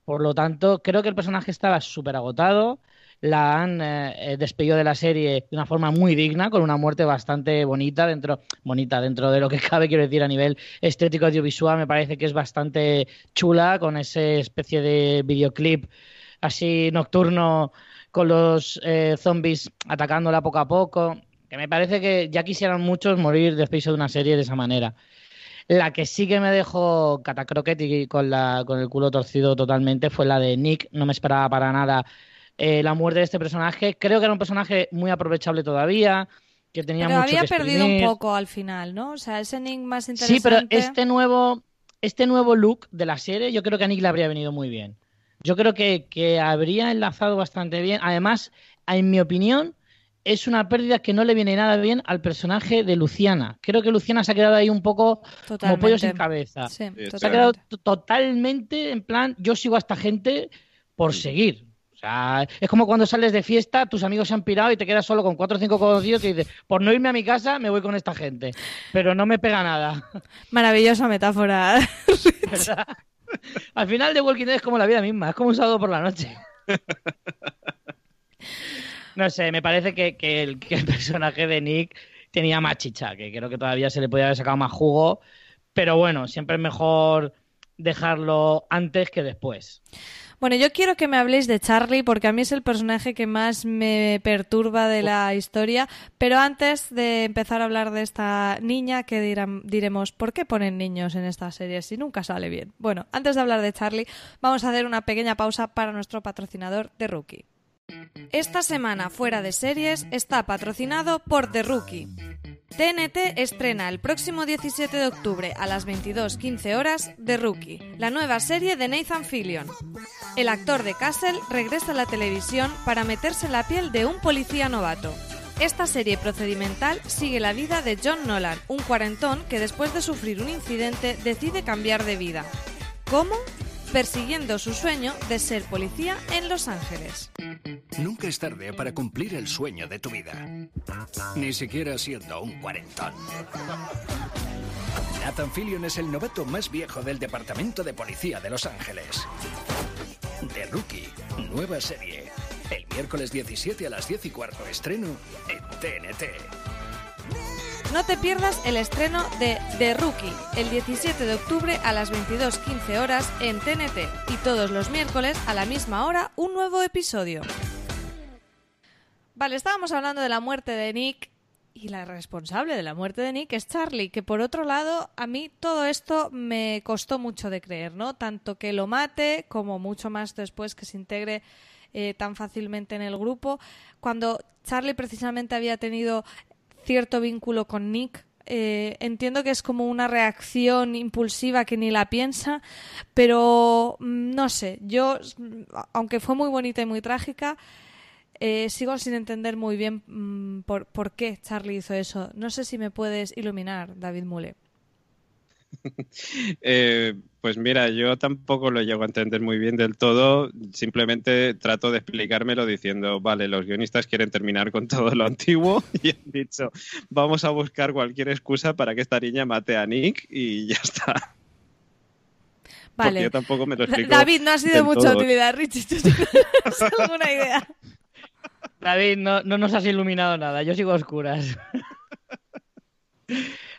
Por lo tanto, creo que el personaje estaba súper agotado la han eh, eh, despedido de la serie de una forma muy digna, con una muerte bastante bonita dentro, bonita dentro de lo que cabe, quiero decir, a nivel estético audiovisual, me parece que es bastante chula, con esa especie de videoclip así nocturno con los eh, zombies atacándola poco a poco. Que me parece que ya quisieran muchos morir después de una serie de esa manera. La que sí que me dejó catacroquet y con, la, con el culo torcido totalmente fue la de Nick. No me esperaba para nada eh, la muerte de este personaje. Creo que era un personaje muy aprovechable todavía, que tenía Pero mucho había que perdido un poco al final, ¿no? O sea, ese Nick más interesante. Sí, pero este nuevo, este nuevo look de la serie, yo creo que a Nick le habría venido muy bien. Yo creo que, que habría enlazado bastante bien. Además, en mi opinión, es una pérdida que no le viene nada bien al personaje de Luciana. Creo que Luciana se ha quedado ahí un poco como pollo sin cabeza. Sí, Se ha quedado totalmente en plan, yo sigo a esta gente por seguir. Sea, es como cuando sales de fiesta, tus amigos se han pirado y te quedas solo con cuatro o cinco conocidos y dices, por no irme a mi casa, me voy con esta gente. Pero no me pega nada. Maravillosa metáfora. ¿verdad? Al final de Walking Dead es como la vida misma, es como un sábado por la noche. No sé, me parece que, que el, que el personaje de Nick tenía más chicha, que creo que todavía se le podía haber sacado más jugo, pero bueno, siempre es mejor dejarlo antes que después. Bueno, yo quiero que me habléis de Charlie porque a mí es el personaje que más me perturba de la historia. Pero antes de empezar a hablar de esta niña, que dirán- diremos, ¿por qué ponen niños en esta serie si nunca sale bien? Bueno, antes de hablar de Charlie, vamos a hacer una pequeña pausa para nuestro patrocinador de Rookie. Esta semana fuera de series está patrocinado por The Rookie. TNT estrena el próximo 17 de octubre a las 22.15 horas The Rookie, la nueva serie de Nathan Fillion. El actor de Castle regresa a la televisión para meterse en la piel de un policía novato. Esta serie procedimental sigue la vida de John Nolan, un cuarentón que después de sufrir un incidente decide cambiar de vida. ¿Cómo? Persiguiendo su sueño de ser policía en Los Ángeles. Nunca es tarde para cumplir el sueño de tu vida. Ni siquiera siendo un cuarentón. Nathan Fillion es el novato más viejo del Departamento de Policía de Los Ángeles. The Rookie, nueva serie. El miércoles 17 a las 10 y cuarto estreno en TNT. No te pierdas el estreno de The Rookie el 17 de octubre a las 22.15 horas en TNT y todos los miércoles a la misma hora un nuevo episodio. Vale, estábamos hablando de la muerte de Nick y la responsable de la muerte de Nick es Charlie, que por otro lado a mí todo esto me costó mucho de creer, ¿no? Tanto que lo mate como mucho más después que se integre eh, tan fácilmente en el grupo. Cuando Charlie precisamente había tenido cierto vínculo con Nick. Eh, entiendo que es como una reacción impulsiva que ni la piensa, pero mm, no sé, yo, aunque fue muy bonita y muy trágica, eh, sigo sin entender muy bien mm, por, por qué Charlie hizo eso. No sé si me puedes iluminar, David Mule. Eh, pues mira, yo tampoco lo llego a entender muy bien del todo. Simplemente trato de explicármelo diciendo, vale, los guionistas quieren terminar con todo lo antiguo y han dicho, vamos a buscar cualquier excusa para que esta niña mate a Nick y ya está. Porque Vale. yo tampoco me lo explico. David, no ha sido de mucha todo. utilidad, Richie. ¿Tú tienes alguna idea? David, no, no nos has iluminado nada, yo sigo a oscuras.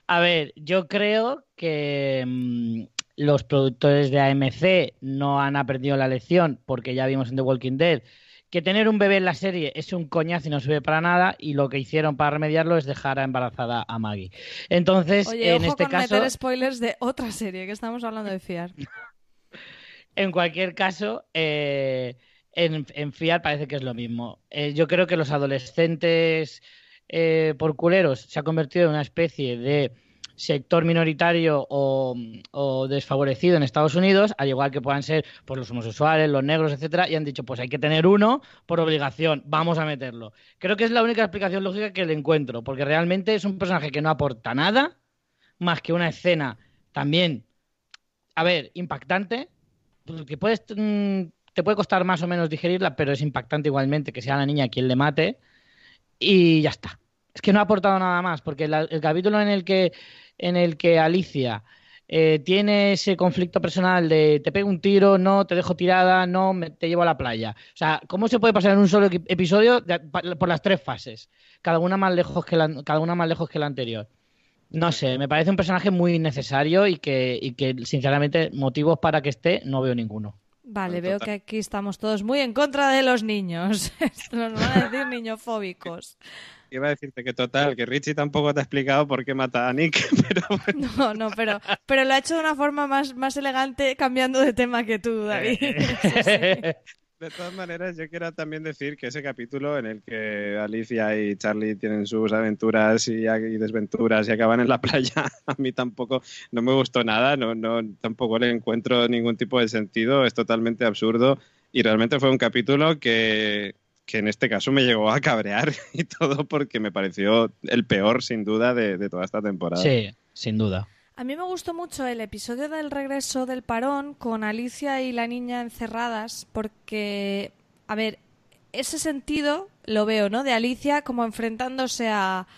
A ver, yo creo que mm, los productores de AMC no han aprendido la lección porque ya vimos en The Walking Dead que tener un bebé en la serie es un coñazo y no sirve para nada y lo que hicieron para remediarlo es dejar a embarazada a Maggie. Entonces, Oye, en ojo este con caso, meter spoilers de otra serie que estamos hablando de fiar. En cualquier caso, eh, en, en Fiat parece que es lo mismo. Eh, yo creo que los adolescentes eh, por culeros se ha convertido en una especie de sector minoritario o, desfavorecido en Estados Unidos, al igual que puedan ser pues, los homosexuales, los negros, etcétera, y han dicho, pues hay que tener uno por obligación, vamos a meterlo. Creo que es la única explicación lógica que le encuentro, porque realmente es un personaje que no aporta nada, más que una escena también, a ver, impactante, porque puedes, mm, te puede costar más o menos digerirla, pero es impactante igualmente que sea la niña quien le mate, y ya está. Es que no ha aportado nada más, porque la- el capítulo en el que, en el que Alicia eh, tiene ese conflicto personal de te pego un tiro, no, te dejo tirada, no, me- te llevo a la playa. O sea, ¿cómo se puede pasar en un solo episodio por las tres fases? Cada una más lejos que la, cada una más lejos que la anterior. No sé, me parece un personaje muy innecesario y que, y que, sinceramente, motivos para que esté no veo ninguno. Vale, veo que aquí estamos todos muy en contra de los niños. nos van a decir niñofóbicos. Iba a decirte que total, que Richie tampoco te ha explicado por qué mata a Nick, pero No, no, pero, pero lo ha hecho de una forma más, más elegante cambiando de tema que tú, David. Sí, sí. De todas maneras, yo quiero también decir que ese capítulo en el que Alicia y Charlie tienen sus aventuras y, y desventuras y acaban en la playa, a mí tampoco no me gustó nada, no, no, tampoco le encuentro ningún tipo de sentido, es totalmente absurdo y realmente fue un capítulo que, que en este caso me llegó a cabrear y todo porque me pareció el peor, sin duda, de, de toda esta temporada. Sí, sin duda. A mí me gustó mucho el episodio del regreso del parón con Alicia y la niña encerradas porque, a ver, ese sentido lo veo, ¿no? De Alicia como enfrentándose a,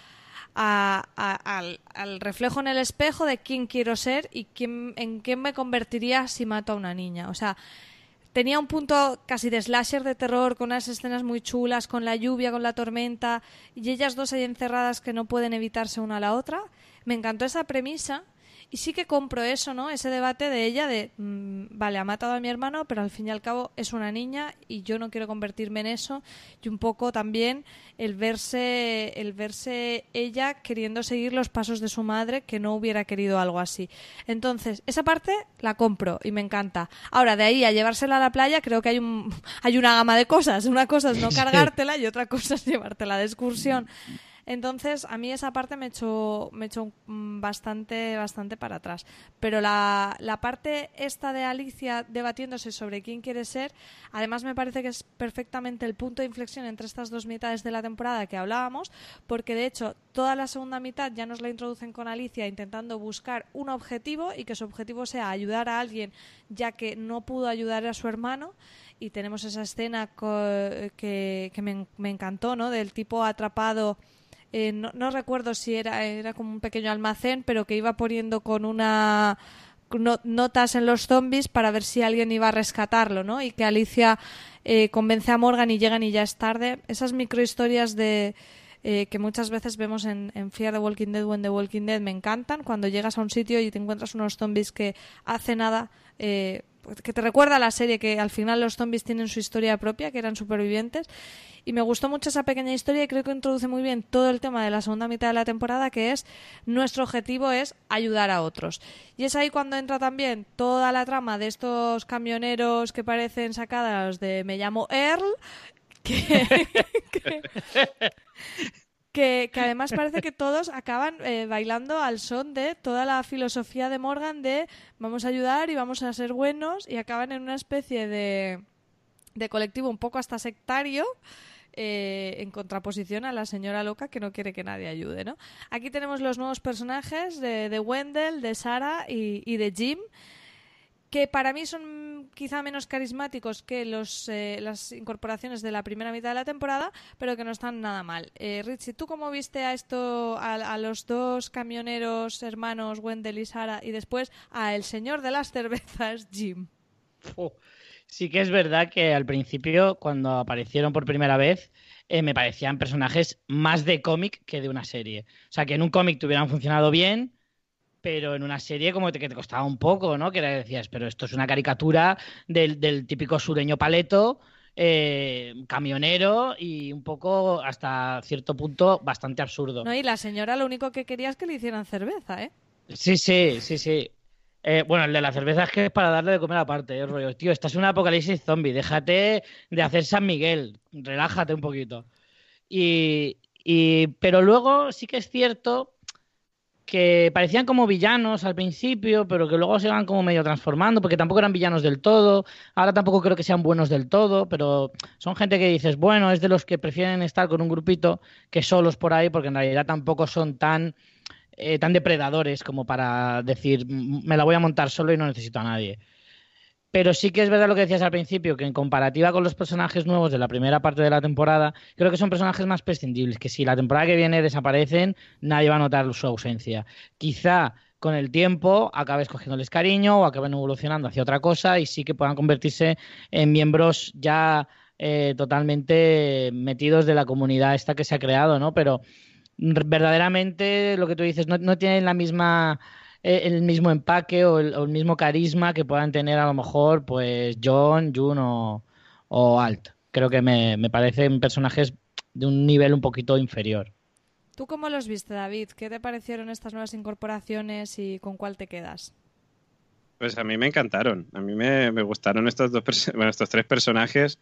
al, al reflejo en el espejo de quién quiero ser y quién, en quién me convertiría si mato a una niña. O sea, tenía un punto casi de slasher de terror, con unas escenas muy chulas, con la lluvia, con la tormenta, y ellas dos ahí encerradas que no pueden evitarse una a la otra. Me encantó esa premisa. Y sí que compro eso, ¿no? Ese debate de ella de, mm, vale, ha matado a mi hermano, pero al fin y al cabo es una niña y yo no quiero convertirme en eso. Y un poco también el verse, el verse ella queriendo seguir los pasos de su madre, que no hubiera querido algo así. Entonces, esa parte la compro y me encanta. Ahora, de ahí a llevársela a la playa, creo que hay, un, hay una gama de cosas. Una cosa es no cargártela y otra cosa es llevártela de excursión. Entonces, a mí esa parte me echó, me echó mm, bastante, bastante para atrás. Pero la, la parte esta de Alicia debatiéndose sobre quién quiere ser, además me parece que es perfectamente el punto de inflexión entre estas dos mitades de la temporada que hablábamos, porque de hecho toda la segunda mitad ya nos la introducen con Alicia intentando buscar un objetivo y que su objetivo sea ayudar a alguien ya que no pudo ayudar a su hermano y tenemos esa escena que, que me, me encantó, ¿no? Del tipo atrapado eh, no, no recuerdo si era, era como un pequeño almacén, pero que iba poniendo con una no- notas en los zombies para ver si alguien iba a rescatarlo, ¿no? Y que Alicia eh, convence a Morgan y llegan y ya es tarde. Esas microhistorias de eh, que muchas veces vemos en, en Fear the Walking Dead o en The Walking Dead me encantan. Cuando llegas a un sitio y te encuentras unos zombies que hace nada eh, que te recuerda a la serie que al final los zombies tienen su historia propia, que eran supervivientes. Y me gustó mucho esa pequeña historia y creo que introduce muy bien todo el tema de la segunda mitad de la temporada, que es nuestro objetivo es ayudar a otros. Y es ahí cuando entra también toda la trama de estos camioneros que parecen sacadas de Me llamo Earl, que, que, además parece que todos acaban eh, bailando al son de toda la filosofía de Morgan de vamos a ayudar y vamos a ser buenos y acaban en una especie de, de colectivo un poco hasta sectario eh, en contraposición a la señora loca que no quiere que nadie ayude, ¿no? Aquí tenemos los nuevos personajes de, de Wendell, de Sara y, y de Jim que para mí son quizá menos carismáticos que los, eh, las incorporaciones de la primera mitad de la temporada, pero que no están nada mal. Eh, Richie, ¿tú cómo viste a esto, a, los dos camioneros hermanos, Wendell y Sara, y después a el señor de las cervezas, Jim? Sí que es verdad que al principio, cuando aparecieron por primera vez, eh, me parecían personajes más de cómic que de una serie. O sea, que en un cómic te hubieran funcionado bien, pero en una serie como que te costaba un poco, ¿no? Que era, decías, pero esto es una caricatura del, del típico sureño paleto, eh, camionero y un poco, hasta cierto punto, bastante absurdo. No, y la señora lo único que quería es que le hicieran cerveza, ¿eh? Sí, sí, sí, sí. Eh, bueno, el de la cerveza es que es para darle de comer aparte, ¿eh? rollo. Tío, esta es un apocalipsis zombie, déjate de hacer San Miguel, relájate un poquito. Y, y- pero luego sí que es cierto que parecían como villanos al principio, pero que luego se van como medio transformando, porque tampoco eran villanos del todo. Ahora tampoco creo que sean buenos del todo, pero son gente que dices, bueno, es de los que prefieren estar con un grupito que solos por ahí, porque en realidad tampoco son tan eh, tan depredadores como para decir, "M- me la voy a montar solo y no necesito a nadie. Pero sí que es verdad lo que decías al principio, que en comparativa con los personajes nuevos de la primera parte de la temporada, creo que son personajes más prescindibles, que si la temporada que viene desaparecen, nadie va a notar su ausencia. Quizá con el tiempo acabes cogiéndoles cariño o acaben evolucionando hacia otra cosa y sí que puedan convertirse en miembros ya eh, totalmente metidos de la comunidad esta que se ha creado, ¿no? Pero verdaderamente lo que tú dices no, tienen la misma el mismo empaque o el, mismo carisma que puedan tener a lo mejor pues John, Jun o, Alt. Creo que me, me parecen personajes de un nivel un poquito inferior. ¿Tú cómo los viste, David? ¿Qué te parecieron estas nuevas incorporaciones y con cuál te quedas? Pues a mí me encantaron. A mí me, gustaron estos dos, bueno, estos tres personajes.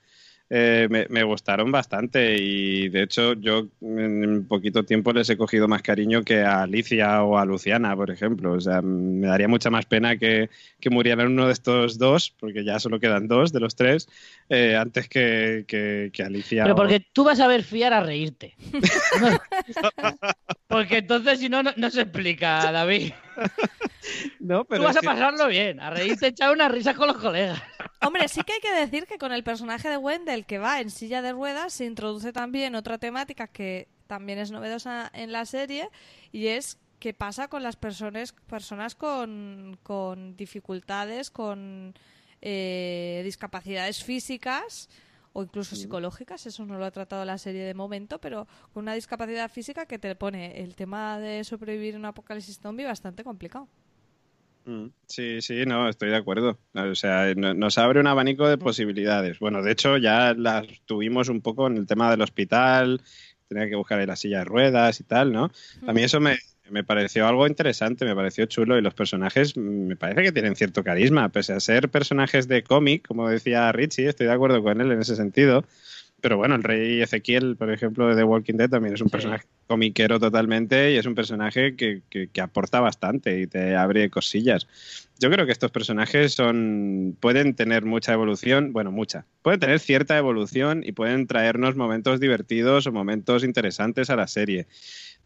Eh, me, gustaron bastante y de hecho yo en poquito tiempo les he cogido más cariño que a Alicia o a Luciana, por ejemplo. O sea, me daría mucha más pena que, que murieran uno de estos dos, porque ya solo quedan dos de los tres, eh, antes que, que, Alicia. Pero porque tú vas a ver fiar a reírte. porque entonces si no, no, se explica, David. No, pero tú vas a pasarlo bien, a reírte, echar una risa con los colegas. Hombre, sí que hay que decir que con el personaje de Wendell que va en silla de ruedas se introduce también otra temática que también es novedosa en la serie y es qué pasa con las personas, personas con, con dificultades, con eh, discapacidades físicas o incluso psicológicas, eso no lo ha tratado la serie de momento, pero con una discapacidad física que te pone el tema de sobrevivir en un apocalipsis zombie bastante complicado. Mm, sí, sí, no, estoy de acuerdo. O sea, nos abre un abanico de posibilidades. Bueno, de hecho, ya las tuvimos un poco en el tema del hospital, tenía que buscar ahí la silla de ruedas y tal, ¿no? A mí eso me, me pareció algo interesante, me pareció chulo y los personajes me parece que tienen cierto carisma, pese a ser personajes de cómic, como decía Richie, estoy de acuerdo con él en ese sentido. Pero bueno, el rey Ezequiel, por ejemplo, de The Walking Dead también es un personaje comiquero totalmente y es un personaje que, que, aporta bastante y te abre cosillas. Yo creo que estos personajes son pueden tener mucha evolución, bueno, mucha. Pueden tener cierta evolución y pueden traernos momentos divertidos o momentos interesantes a la serie.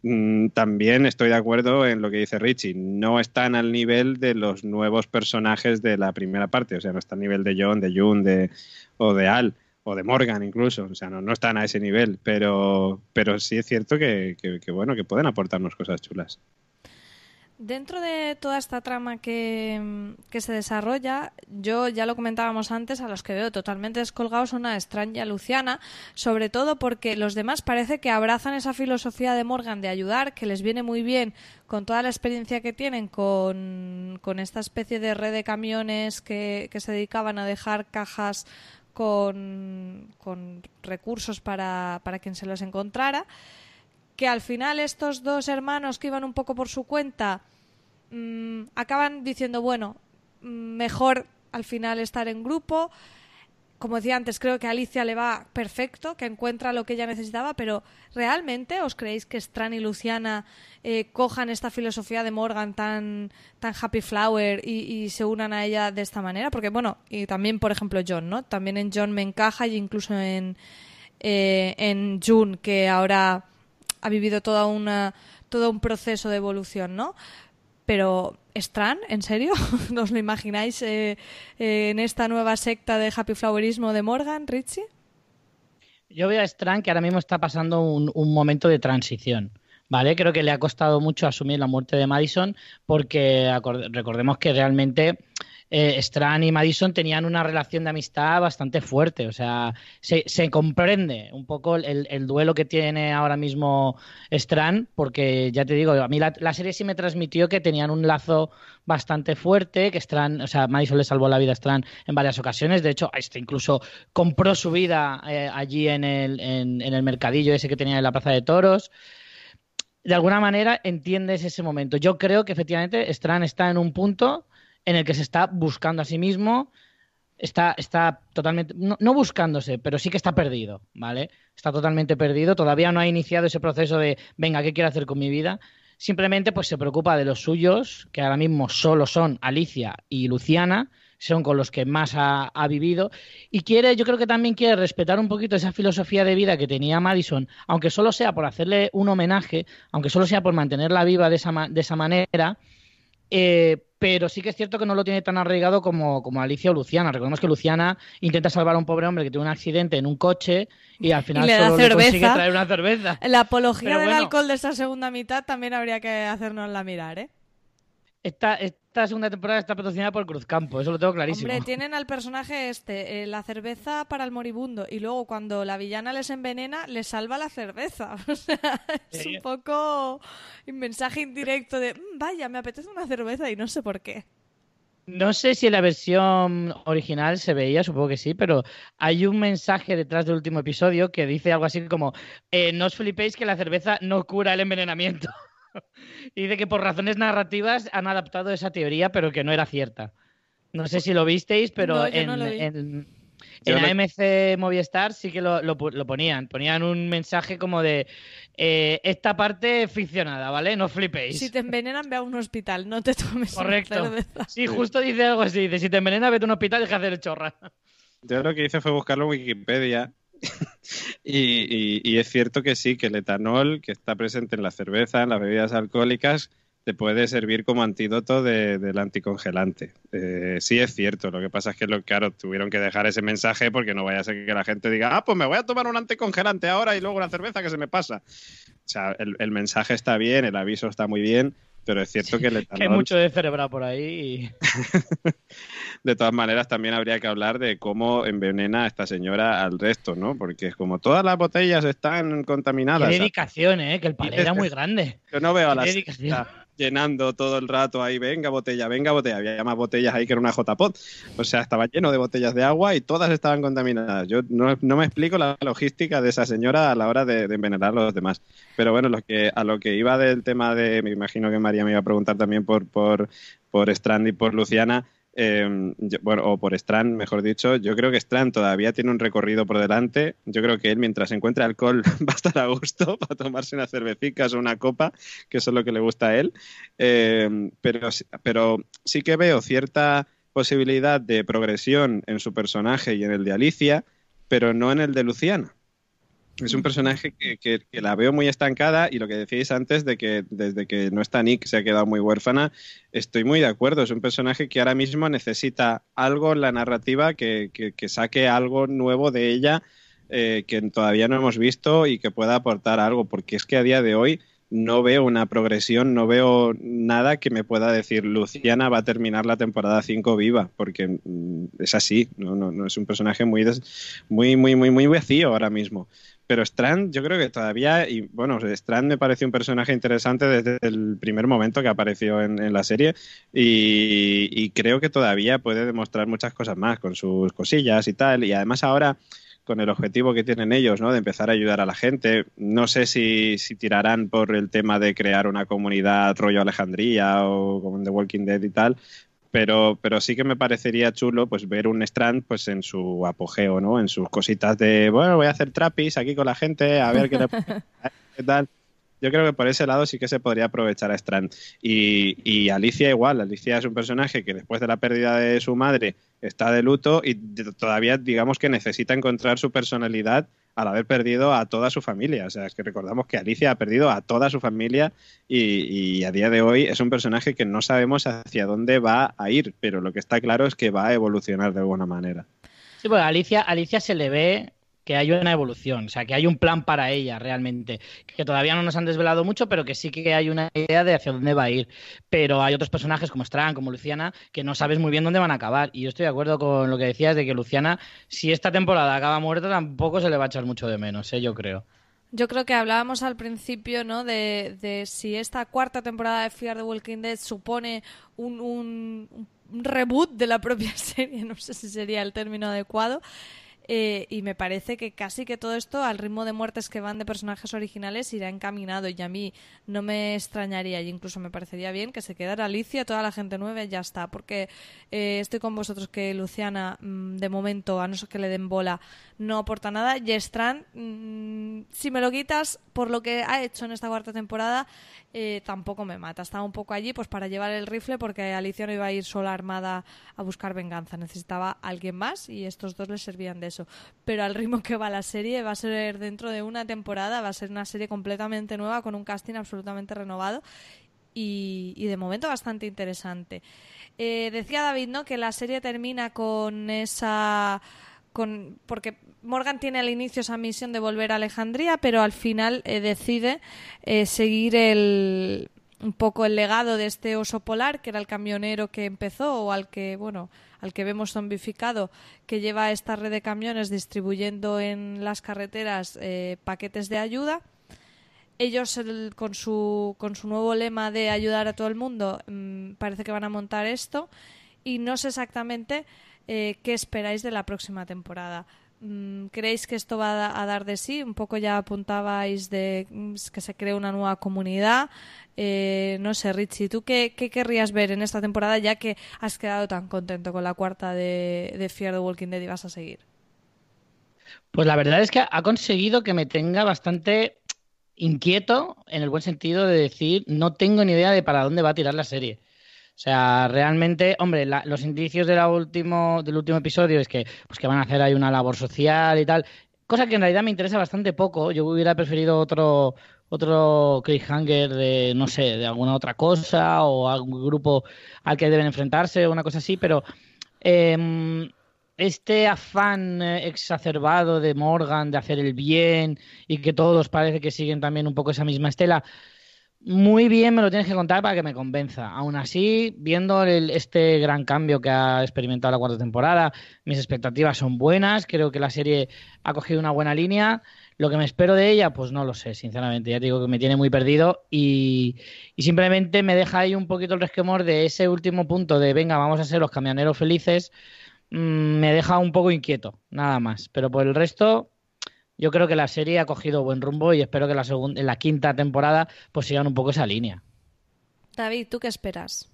Mm, también estoy de acuerdo en lo que dice Richie. No están al nivel de los nuevos personajes de la primera parte. O sea, no está al nivel de John, de June de, o de Al o de Morgan incluso, o sea, no, no están a ese nivel, pero, pero sí es cierto que, bueno, que pueden aportarnos cosas chulas. Dentro de toda esta trama que, se desarrolla, yo ya lo comentábamos antes, a los que veo totalmente descolgados son a extraña Luciana, sobre todo porque los demás parece que abrazan esa filosofía de Morgan de ayudar, que les viene muy bien con toda la experiencia que tienen con, con esta especie de red de camiones que, que se dedicaban a dejar cajas con, recursos para, para quien se los encontrara, que al final estos dos hermanos que iban un poco por su cuenta mm, acaban diciendo, bueno, mm, mejor al final estar en grupo, como decía antes, creo que a Alicia le va perfecto, que encuentra lo que ella necesitaba, pero ¿realmente os creéis que Stran y Luciana eh, cojan esta filosofía de Morgan tan, tan happy flower y, se unan a ella de esta manera? Porque, bueno, y también, por ejemplo, John, ¿no? También en John me encaja y incluso en, eh, en June, que ahora ha vivido toda una, todo un proceso de evolución, ¿no? Pero Stran, ¿en serio? ¿Nos lo imagináis eh, eh, en esta nueva secta de happy flowerismo de Morgan, Richie? Yo veo a Stran que ahora mismo está pasando un, momento de transición. ¿Vale? Creo que le ha costado mucho asumir la muerte de Madison porque recordemos que realmente eh, Strand y Madison tenían una relación de amistad bastante fuerte. O sea, se, comprende un poco el, duelo que tiene ahora mismo Strand, porque ya te digo, a mí la, serie sí me transmitió que tenían un lazo bastante fuerte, que Strand, o sea, Madison le salvó la vida a Strand en varias ocasiones. De hecho, este incluso compró su vida eh, allí en el, en el mercadillo ese que tenía en la Plaza de Toros de alguna manera entiendes ese momento. Yo creo que efectivamente Strand está en un punto en el que se está buscando a sí mismo, está, está totalmente, no, buscándose, pero sí que está perdido, ¿vale? Está totalmente perdido, todavía no ha iniciado ese proceso de, venga, ¿qué quiero hacer con mi vida? Simplemente pues se preocupa de los suyos, que ahora mismo solo son Alicia y Luciana, son con los que más ha, ha, vivido y quiere, yo creo que también quiere respetar un poquito esa filosofía de vida que tenía Madison, aunque solo sea por hacerle un homenaje, aunque solo sea por mantenerla viva de esa, de esa manera, eh, pero sí que es cierto que no lo tiene tan arraigado como, como Alicia o Luciana. Recordemos que Luciana intenta salvar a un pobre hombre que tiene un accidente en un coche y al final solo le consigue traer una cerveza. La apología del alcohol de esa segunda mitad también habría que hacernos la mirar, ¿eh? Está, esta segunda temporada está patrocinada por Cruzcampo, eso lo tengo clarísimo. Hombre, tienen al personaje este, eh, la cerveza para el moribundo, y luego cuando la villana les envenena, les salva la cerveza. O sea, es un poco un mensaje indirecto de, "Mm, vaya, me apetece una cerveza y no sé por qué. No sé si en la versión original se veía, supongo que sí, pero hay un mensaje detrás del último episodio que dice algo así como: eh, No os flipéis que la cerveza no cura el envenenamiento. y dice que por razones narrativas han adaptado esa teoría, pero que no era cierta. No sé si lo visteis, pero No, en, no lo vi. en- Yo en lo- AMC Movistar sí que lo, lo pu- lo ponían. Ponían un mensaje como de: eh, Esta parte ficcionada, ¿vale? No flipéis. Si te envenenan, ve a un hospital, no te tomes una Correcto. cerveza. Sí, justo dice algo así: dice, Si te envenena, vete a un hospital y deja de hacer chorra. Yo lo que hice fue buscarlo en Wikipedia. y, y- y es cierto que sí, que el etanol que está presente en la cerveza, en las bebidas alcohólicas, te puede servir como antídoto de- del anticongelante. Eh, sí es cierto, lo que pasa es que, lo, claro, tuvieron que dejar ese mensaje porque no vaya a ser que la gente diga, ah, pues me voy a tomar un anticongelante ahora y luego una cerveza que se me pasa. O sea, el, el mensaje está bien, el aviso está muy bien, pero es cierto que el Que hay etanol... mucho de cerebral por ahí. y- De todas maneras, también habría que hablar de cómo envenena a esta señora al resto, ¿no? Porque es como todas las botellas están Qué contaminadas. dedicación, ¿eh? Que el palé era muy grande. Yo no veo a Qué la llenando todo el rato ahí, venga botella, venga botella. Había más botellas ahí que era una JPOT. O sea, estaba lleno de botellas de agua y todas estaban contaminadas. Yo no, no me explico la logística de esa señora a la hora de, de envenenar a los demás. Pero bueno, lo que, a lo que iba del tema de, me imagino que María me iba a preguntar también por, por, por Strand y por Luciana. Bueno, o por Strand, mejor dicho, yo creo que Strand todavía tiene un recorrido por delante. Yo creo que él, mientras encuentre alcohol, va a estar a gusto para tomarse unas cervecitas o una copa, que eso es lo que le gusta a él. Eh, pero, pero sí que veo cierta posibilidad de progresión en su personaje y en el de Alicia, pero no en el de Luciana. Es un personaje que, que- que la veo muy estancada y lo que decíais antes de que desde que no está Nick se ha quedado muy huérfana, estoy muy de acuerdo. Es un personaje que ahora mismo necesita algo en la narrativa que, que- que saque algo nuevo de ella eh, que todavía no hemos visto y que pueda aportar algo, porque es que a día de hoy no veo una progresión, no veo nada que me pueda decir Luciana va a terminar la temporada 5 viva, porque mm, es así, no, no, no es un personaje muy, des- muy, muy, muy, muy vacío ahora mismo. Pero Strand, yo creo que todavía, y bueno, Strand me pareció un personaje interesante desde el primer momento que apareció en, la serie y, y creo que todavía puede demostrar muchas cosas más con sus cosillas y tal. Y además ahora, con el objetivo que tienen ellos, ¿no? De empezar a ayudar a la gente, no sé si, si tirarán por el tema de crear una comunidad rollo Alejandría o como The Walking Dead y tal, pero, pero sí que me parecería chulo pues ver un Strand pues en su apogeo, ¿no? En sus cositas de, bueno, voy a hacer trapis aquí con la gente, a ver qué, le- qué tal. Yo creo que por ese lado sí que se podría aprovechar a Strand. Y, y Alicia igual, Alicia es un personaje que después de la pérdida de su madre está de luto y todavía digamos que necesita encontrar su personalidad al haber perdido a toda su familia. O sea, es que recordamos que Alicia ha perdido a toda su familia y, a día de hoy es un personaje que no sabemos hacia dónde va a ir, pero lo que está claro es que va a evolucionar de alguna manera. Sí, pues Alicia, Alicia se le ve que hay una evolución, o sea, que hay un plan para ella realmente, que todavía no nos han desvelado mucho, pero que sí que hay una idea de hacia dónde va a ir. Pero hay otros personajes como Strand, como Luciana, que no sabes muy bien dónde van a acabar. Y yo estoy de acuerdo con lo que decías de que Luciana, si esta temporada acaba muerta, tampoco se le va a echar mucho de menos, ¿eh? yo creo. Yo creo que hablábamos al principio, ¿no? De, si esta cuarta temporada de Fear the Walking Dead supone un reboot de la propia serie, no sé si sería el término adecuado. Eh, y me parece que casi que todo esto, al ritmo de muertes que van de personajes originales, irá encaminado. Y a mí no me extrañaría, y incluso me parecería bien que se quedara Alicia, toda la gente nueva ya está. Porque eh, estoy con vosotros que Luciana, mm, de momento, a no ser que le den bola, no aporta nada. Y Strand, mm, si me lo quitas por lo que ha hecho en esta cuarta temporada, eh, tampoco me mata. Estaba un poco allí pues para llevar el rifle porque Alicia no iba a ir sola armada a buscar venganza. Necesitaba alguien más y estos dos le servían de eso. Pero al ritmo que va la serie va a ser dentro de una temporada, va a ser una serie completamente nueva con un casting absolutamente renovado y, de momento bastante interesante. Eh, decía David, ¿no? Que la serie termina con esa con porque Morgan tiene al inicio esa misión de volver a Alejandría, pero al final eh, decide eh, seguir el un poco el legado de este oso polar, que era el camionero que empezó o al que, bueno, al que vemos zombificado, que lleva esta red de camiones distribuyendo en las carreteras eh, paquetes de ayuda. Ellos con, su, con su nuevo lema de ayudar a todo el mundo mm, parece que van a montar esto y no sé exactamente eh, qué esperáis de la próxima temporada. Mm, ¿Creéis que esto va a dar de sí? Un poco ya apuntabais de mm, que se cree una nueva comunidad. Eh, no sé, Richie, ¿tú qué, querrías ver en esta temporada ya que has quedado tan contento con la cuarta de, de Fear the Walking Dead y vas a seguir? Pues la verdad es que ha conseguido que me tenga bastante inquieto en el buen sentido de decir no tengo ni idea de para dónde va a tirar la serie. O sea, realmente, hombre, los indicios de último, del último episodio es que, pues que van a hacer ahí una labor social y tal, cosa que en realidad me interesa bastante poco. Yo hubiera preferido otro otro cliffhanger de, no sé, de alguna otra cosa o algún grupo al que deben enfrentarse o una cosa así, pero em, este afán exacerbado de Morgan de hacer el bien y que todos parece que siguen también un poco esa misma estela, muy bien me lo tienes que contar para que me convenza. Aún así, viendo este gran cambio que ha experimentado la cuarta temporada, mis expectativas son buenas. Creo que la serie ha cogido una buena línea. Lo que me espero de ella, pues no lo sé, sinceramente. Ya digo que me tiene muy perdido y, simplemente me deja ahí un poquito el resquemor de ese último punto de venga, vamos a ser los camioneros felices. Mm, me deja un poco inquieto, nada más. Pero por el resto, yo creo que la serie ha cogido buen rumbo y espero que la segunda, en la quinta temporada pues sigan un poco esa línea. David, ¿tú qué esperas?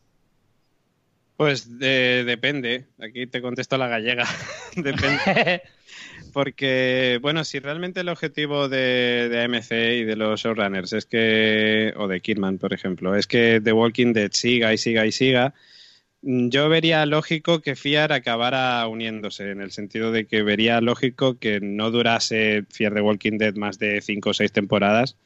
Pues depende. Aquí te contesto la gallega. depende. Porque, bueno, si realmente el objetivo de, de, AMC y de los showrunners es que, o de Kidman, por ejemplo, es que The Walking Dead siga y siga y siga, Mm, yo vería lógico que Fiar acabara uniéndose, en el sentido de que vería lógico que no durase Fiar de Walking Dead más de cinco o seis temporadas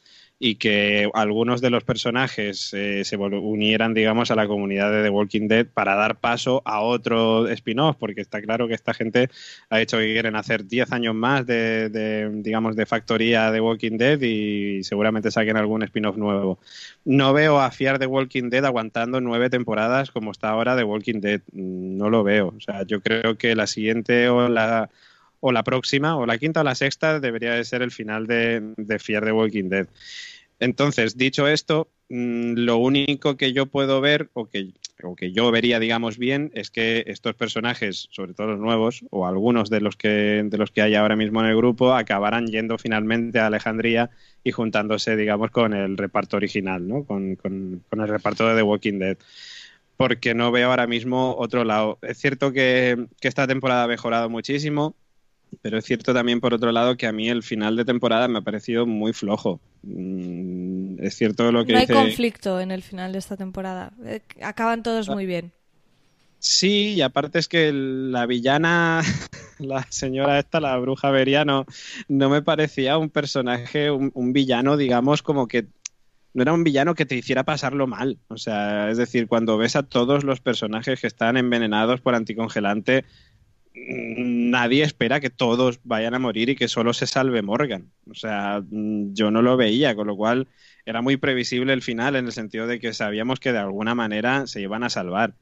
y que algunos de los personajes eh, se unieran, digamos, a la comunidad de The Walking Dead para dar paso a otro spin-off, porque está claro que esta gente ha hecho que quieren hacer 10 años más de, digamos, de factoría de Walking Dead y seguramente saquen algún spin-off nuevo. No veo a Fiar The Walking Dead aguantando nueve temporadas como está ahora The Walking Dead. No lo veo. O sea, yo creo que la siguiente o la o la próxima, o la quinta o la sexta, debería de ser el final de, de Fear the Walking Dead. Entonces, dicho esto, mm, lo único que yo puedo ver, o que, o que yo vería, digamos, bien, es que estos personajes, sobre todo los nuevos, o algunos de los que, de los que hay ahora mismo en el grupo, acabarán yendo finalmente a Alejandría y juntándose, digamos, con el reparto original, ¿no? Con, con, el reparto de The Walking Dead porque no veo ahora mismo otro lado. Es cierto que, que, esta temporada ha mejorado muchísimo, pero es cierto también, por otro lado, que a mí el final de temporada me ha parecido muy flojo. Mm, es cierto lo que No hay conflicto en el final de esta temporada. Eh, acaban todos muy bien. Sí, y aparte es que la villana, la señora esta, la bruja Veriano, no me parecía un personaje, un, un, villano, digamos, como que no era un villano que te hiciera pasarlo mal. O sea, es decir, cuando ves a todos los personajes que están envenenados por anticongelante, nadie espera que todos vayan a morir y que solo se salve Morgan. O sea, yo no lo veía, con lo cual era muy previsible el final en el sentido de que sabíamos que de alguna manera se iban a salvar.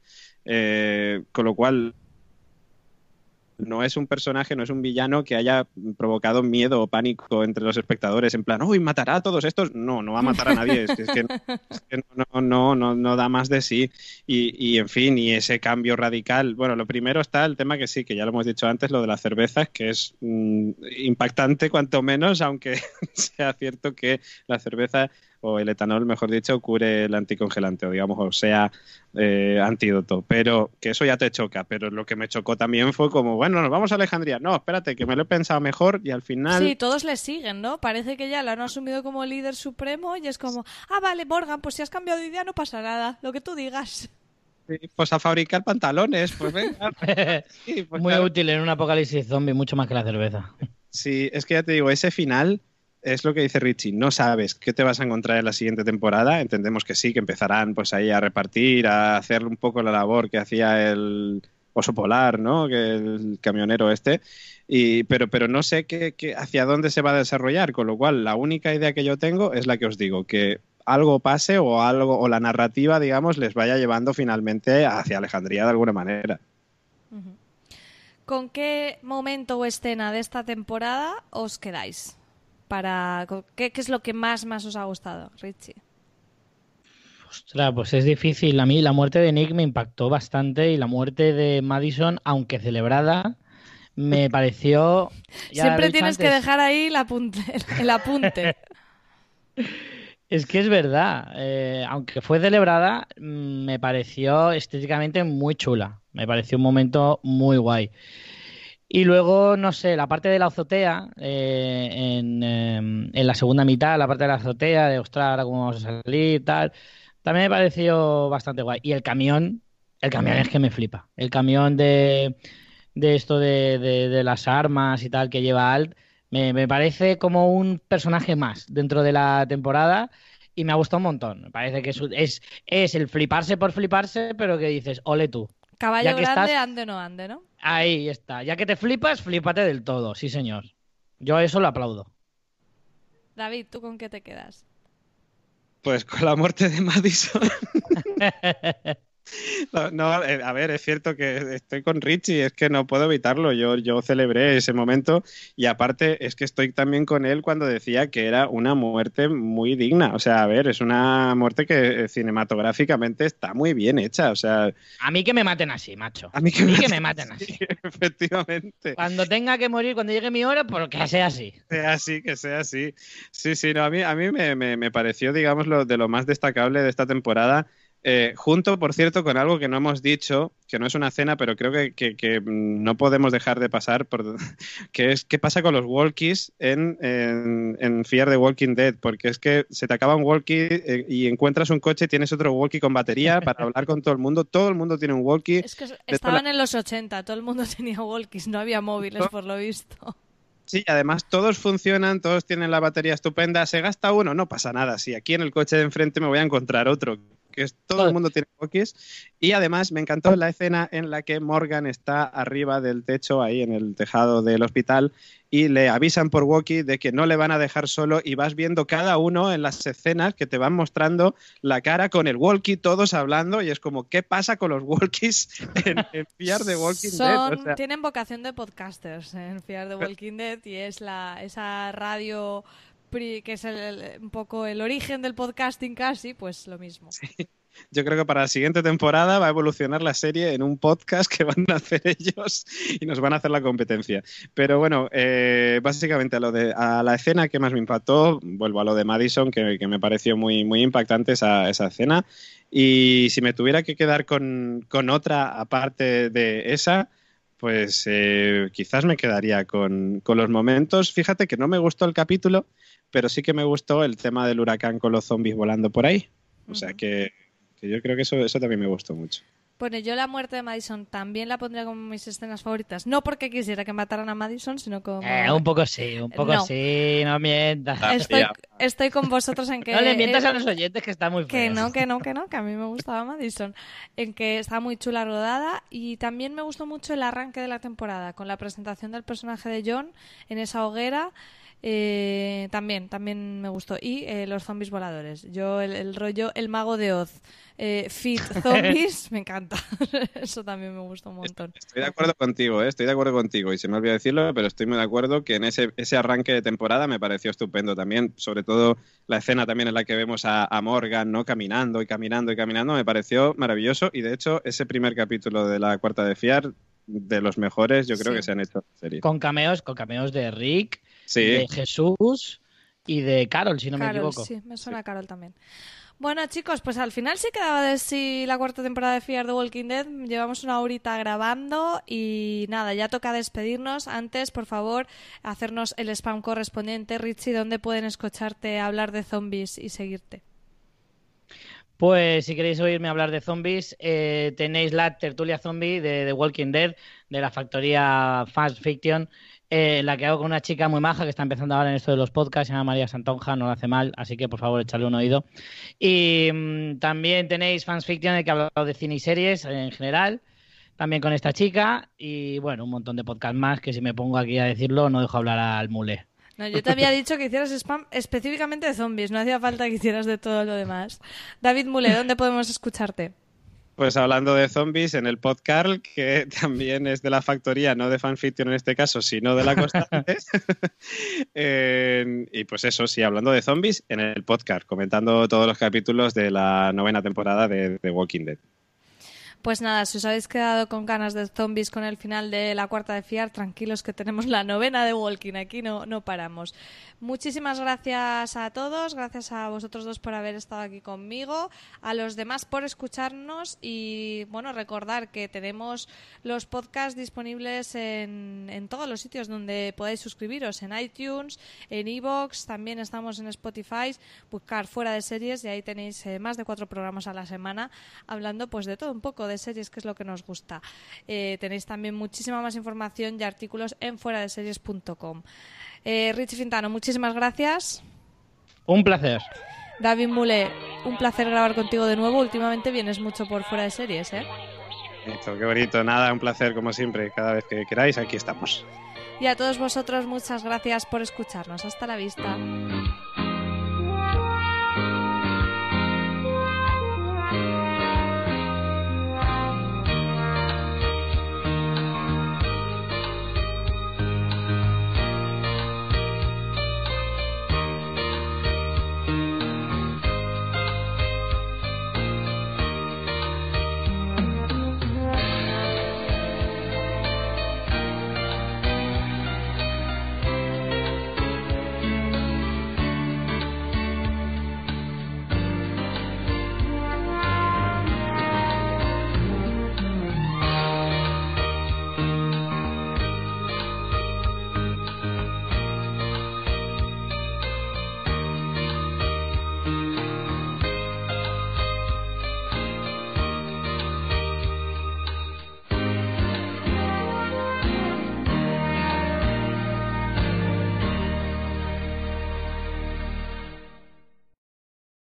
Eh, con lo cual, no es un personaje, no es un villano que haya provocado miedo o pánico entre los espectadores, en plan, uy, matará a todos estos. No, no va a matar a nadie, es que, no, no, no, da más de sí. Y, y, en fin, y ese cambio radical. Bueno, lo primero está el tema que sí, que ya lo hemos dicho antes, lo de las cervezas, que es mm, impactante cuanto menos, aunque sea cierto que la cerveza o el etanol, mejor dicho, cure el anticongelante, o digamos, o sea, eh, antídoto. Pero que eso ya te choca. Pero lo que me chocó también fue como, bueno, nos vamos a Alejandría. No, espérate, que me lo he pensado mejor y al final. Sí, todos le siguen, ¿no? Parece que ya la han asumido como líder supremo y es como, ah, vale, Morgan, pues si has cambiado de idea no pasa nada, lo que tú digas. pues a fabricar pantalones, pues venga. Pues Muy útil en un apocalipsis zombie, mucho más que la cerveza. Sí, es que ya te digo, ese final es lo que dice Richie, no sabes qué te vas a encontrar en la siguiente temporada. Entendemos que sí, que empezarán pues ahí a repartir, a hacer un poco la labor que hacía el oso polar, ¿no? Que el camionero este. Y, pero, pero no sé qué, hacia dónde se va a desarrollar, con lo cual la única idea que yo tengo es la que os digo, que algo pase o algo o la narrativa, digamos, les vaya llevando finalmente hacia Alejandría de alguna manera. ¿Con qué momento o escena de esta temporada os quedáis? Para, ¿qué, es lo que más, más os ha gustado, Richie? Ostras, pues es difícil. A mí la muerte de Nick me impactó bastante y la muerte de Madison, aunque celebrada, me pareció... Siempre tienes que dejar ahí el apunte. El apunte. es que es verdad. Eh, aunque fue celebrada, mm, me pareció estéticamente muy chula. Me pareció un momento muy guay. Y luego, no sé, la parte de la azotea, eh, en, em, en, la segunda mitad, la parte de la azotea, de ostras, ahora cómo vamos a salir y tal, también me pareció bastante guay. Y el camión, el camión es que me flipa. El camión de, de esto de, de, las armas y tal que lleva Alt, me, me, parece como un personaje más dentro de la temporada y me ha gustado un montón. Me parece que es, es, es el fliparse por fliparse, pero que dices, ole tú. Caballo grande, ande no ande, ¿no? Ahí está. Ya que te flipas, flípate del todo, sí señor. Yo eso lo aplaudo. David, ¿tú con qué te quedas? Pues con la muerte de Madison. No, eh, a ver, es cierto que estoy con Richie, es que no puedo evitarlo. Yo, yo celebré ese momento y aparte es que estoy también con él cuando decía que era una muerte muy digna. O sea, a ver, es una muerte que eh, cinematográficamente está muy bien hecha. O sea, a mí que me maten así, macho. A mí que, me, maten así. Efectivamente. Cuando tenga que morir, cuando llegue mi hora, porque pues sea así. Sea así, que sea así. Sí, sí, no, a mí, a mí me, me, me pareció, digamos, lo, de lo más destacable de esta temporada eh, junto, por cierto, con algo que no hemos dicho, que no es una cena, pero creo que, no podemos dejar de pasar, por, que es qué pasa con los walkies en, en, Fear the Walking Dead, porque es que se te acaba un walkie eh, y encuentras un coche, tienes otro walkie con batería para hablar con todo el mundo, todo el mundo tiene un walkie. Es que estaban en los 80, todo el mundo tenía walkies, no había móviles por lo visto. Sí, además todos funcionan, todos tienen la batería estupenda. Se gasta uno, no pasa nada. Si aquí en el coche de enfrente me voy a encontrar otro que todo el mundo tiene walkies. Y además me encantó la escena en la que Morgan está arriba del techo, ahí en el tejado del hospital, y le avisan por walkie de que no le van a dejar solo y vas viendo cada uno en las escenas que te van mostrando la cara con el walkie, todos hablando, y es como, ¿qué pasa con los walkies en, Fear the Walking Dead? Tienen vocación de podcasters en Fear the Walking Dead y es la, esa radio que es un poco el origen del podcasting casi, pues lo mismo. Yo creo que para la siguiente temporada va a evolucionar la serie en un podcast que van a hacer ellos y nos van a hacer la competencia. Pero bueno, eh, básicamente a, lo de, a la escena que más me impactó, vuelvo a lo de Madison, que, me pareció muy, muy impactante esa, esa escena. Y si me tuviera que quedar con, con otra aparte de esa, pues eh, quizás me quedaría con, con, los momentos. Fíjate que no me gustó el capítulo, pero sí que me gustó el tema del huracán con los zombies volando por ahí. O sea que, yo creo que eso, eso también me gustó mucho. Bueno, yo la muerte de Madison también la pondría como mis escenas favoritas. No porque quisiera que mataran a Madison, sino como... Eh, un poco sí, un poco sí, no mientas. Estoy, estoy, con vosotros en que... No le mientas a los oyentes que está muy feo. Que no, que no, que no, que a mí me gustaba Madison. En que está muy chula rodada y también me gustó mucho el arranque de la temporada, con la presentación del personaje de John en esa hoguera eh, también, también me gustó. Y eh, los zombies voladores. Yo, el, rollo, el mago de Oz, eh, Fit Zombies, me encanta. Eso también me gustó un montón. Estoy de acuerdo contigo, estoy de acuerdo contigo. Y se me olvidó decirlo, pero estoy muy de acuerdo que en ese, ese arranque de temporada me pareció estupendo también. Sobre todo la escena también en la que vemos a, Morgan, ¿no? Caminando y caminando y caminando, me pareció maravilloso. Y de hecho, ese primer capítulo de la cuarta de Fiar, de los mejores, yo creo que se han hecho en serie. Con cameos, con cameos de Rick de Jesús y de Carol, si no me equivoco. Sí, me suena a Carol también. Bueno, chicos, pues al final sí quedaba de sí la cuarta temporada de Fear the Walking Dead. Llevamos una horita grabando y nada, ya toca despedirnos. Antes, por favor, hacernos el spam correspondiente. Richie, ¿dónde pueden escucharte hablar de zombies y seguirte? Pues si queréis oírme hablar de zombies, eh, tenéis la tertulia zombie de The Walking Dead de la factoría Fast Fiction eh, la que hago con una chica muy maja que está empezando ahora en esto de los podcasts, se llama María Santonja, no lo hace mal, así que por favor echarle un oído. Y mm, también tenéis Fans Fiction, en que he hablado de cine y series en general, también con esta chica, y bueno, un montón de podcasts más que si me pongo aquí a decirlo no dejo hablar al mule. No, yo te había dicho que hicieras spam específicamente de zombies, no hacía falta que hicieras de todo lo demás. David Mule, ¿dónde podemos escucharte? Pues hablando de zombies, en el podcast, que también es de la factoría, no de fanfiction en este caso, sino de la constante. y pues eso, sí, hablando de zombies, en el podcast, comentando todos los capítulos de la novena temporada de The Walking Dead. Pues nada, si os habéis quedado con ganas de zombies con el final de la cuarta de Fiar, tranquilos que tenemos la novena de Walking, aquí no, no paramos. Muchísimas gracias a todos, gracias a vosotros dos por haber estado aquí conmigo, a los demás por escucharnos y bueno, recordar que tenemos los podcasts disponibles en, en todos los sitios donde podáis suscribiros, en iTunes, en iVoox, también estamos en Spotify, buscar fuera de series y ahí tenéis eh, más de cuatro programas a la semana hablando pues de todo un poco de series, que es lo que nos gusta. Eh, tenéis también muchísima más información y artículos en fuera de series.com. Eh, Richie Fintano, muchísimas gracias. Un placer. David Mule, un placer grabar contigo de nuevo. Últimamente vienes mucho por fuera de series, ¿eh? qué bonito. Nada, un placer como siempre. Cada vez que queráis, aquí estamos. Y a todos vosotros, muchas gracias por escucharnos. Hasta la vista.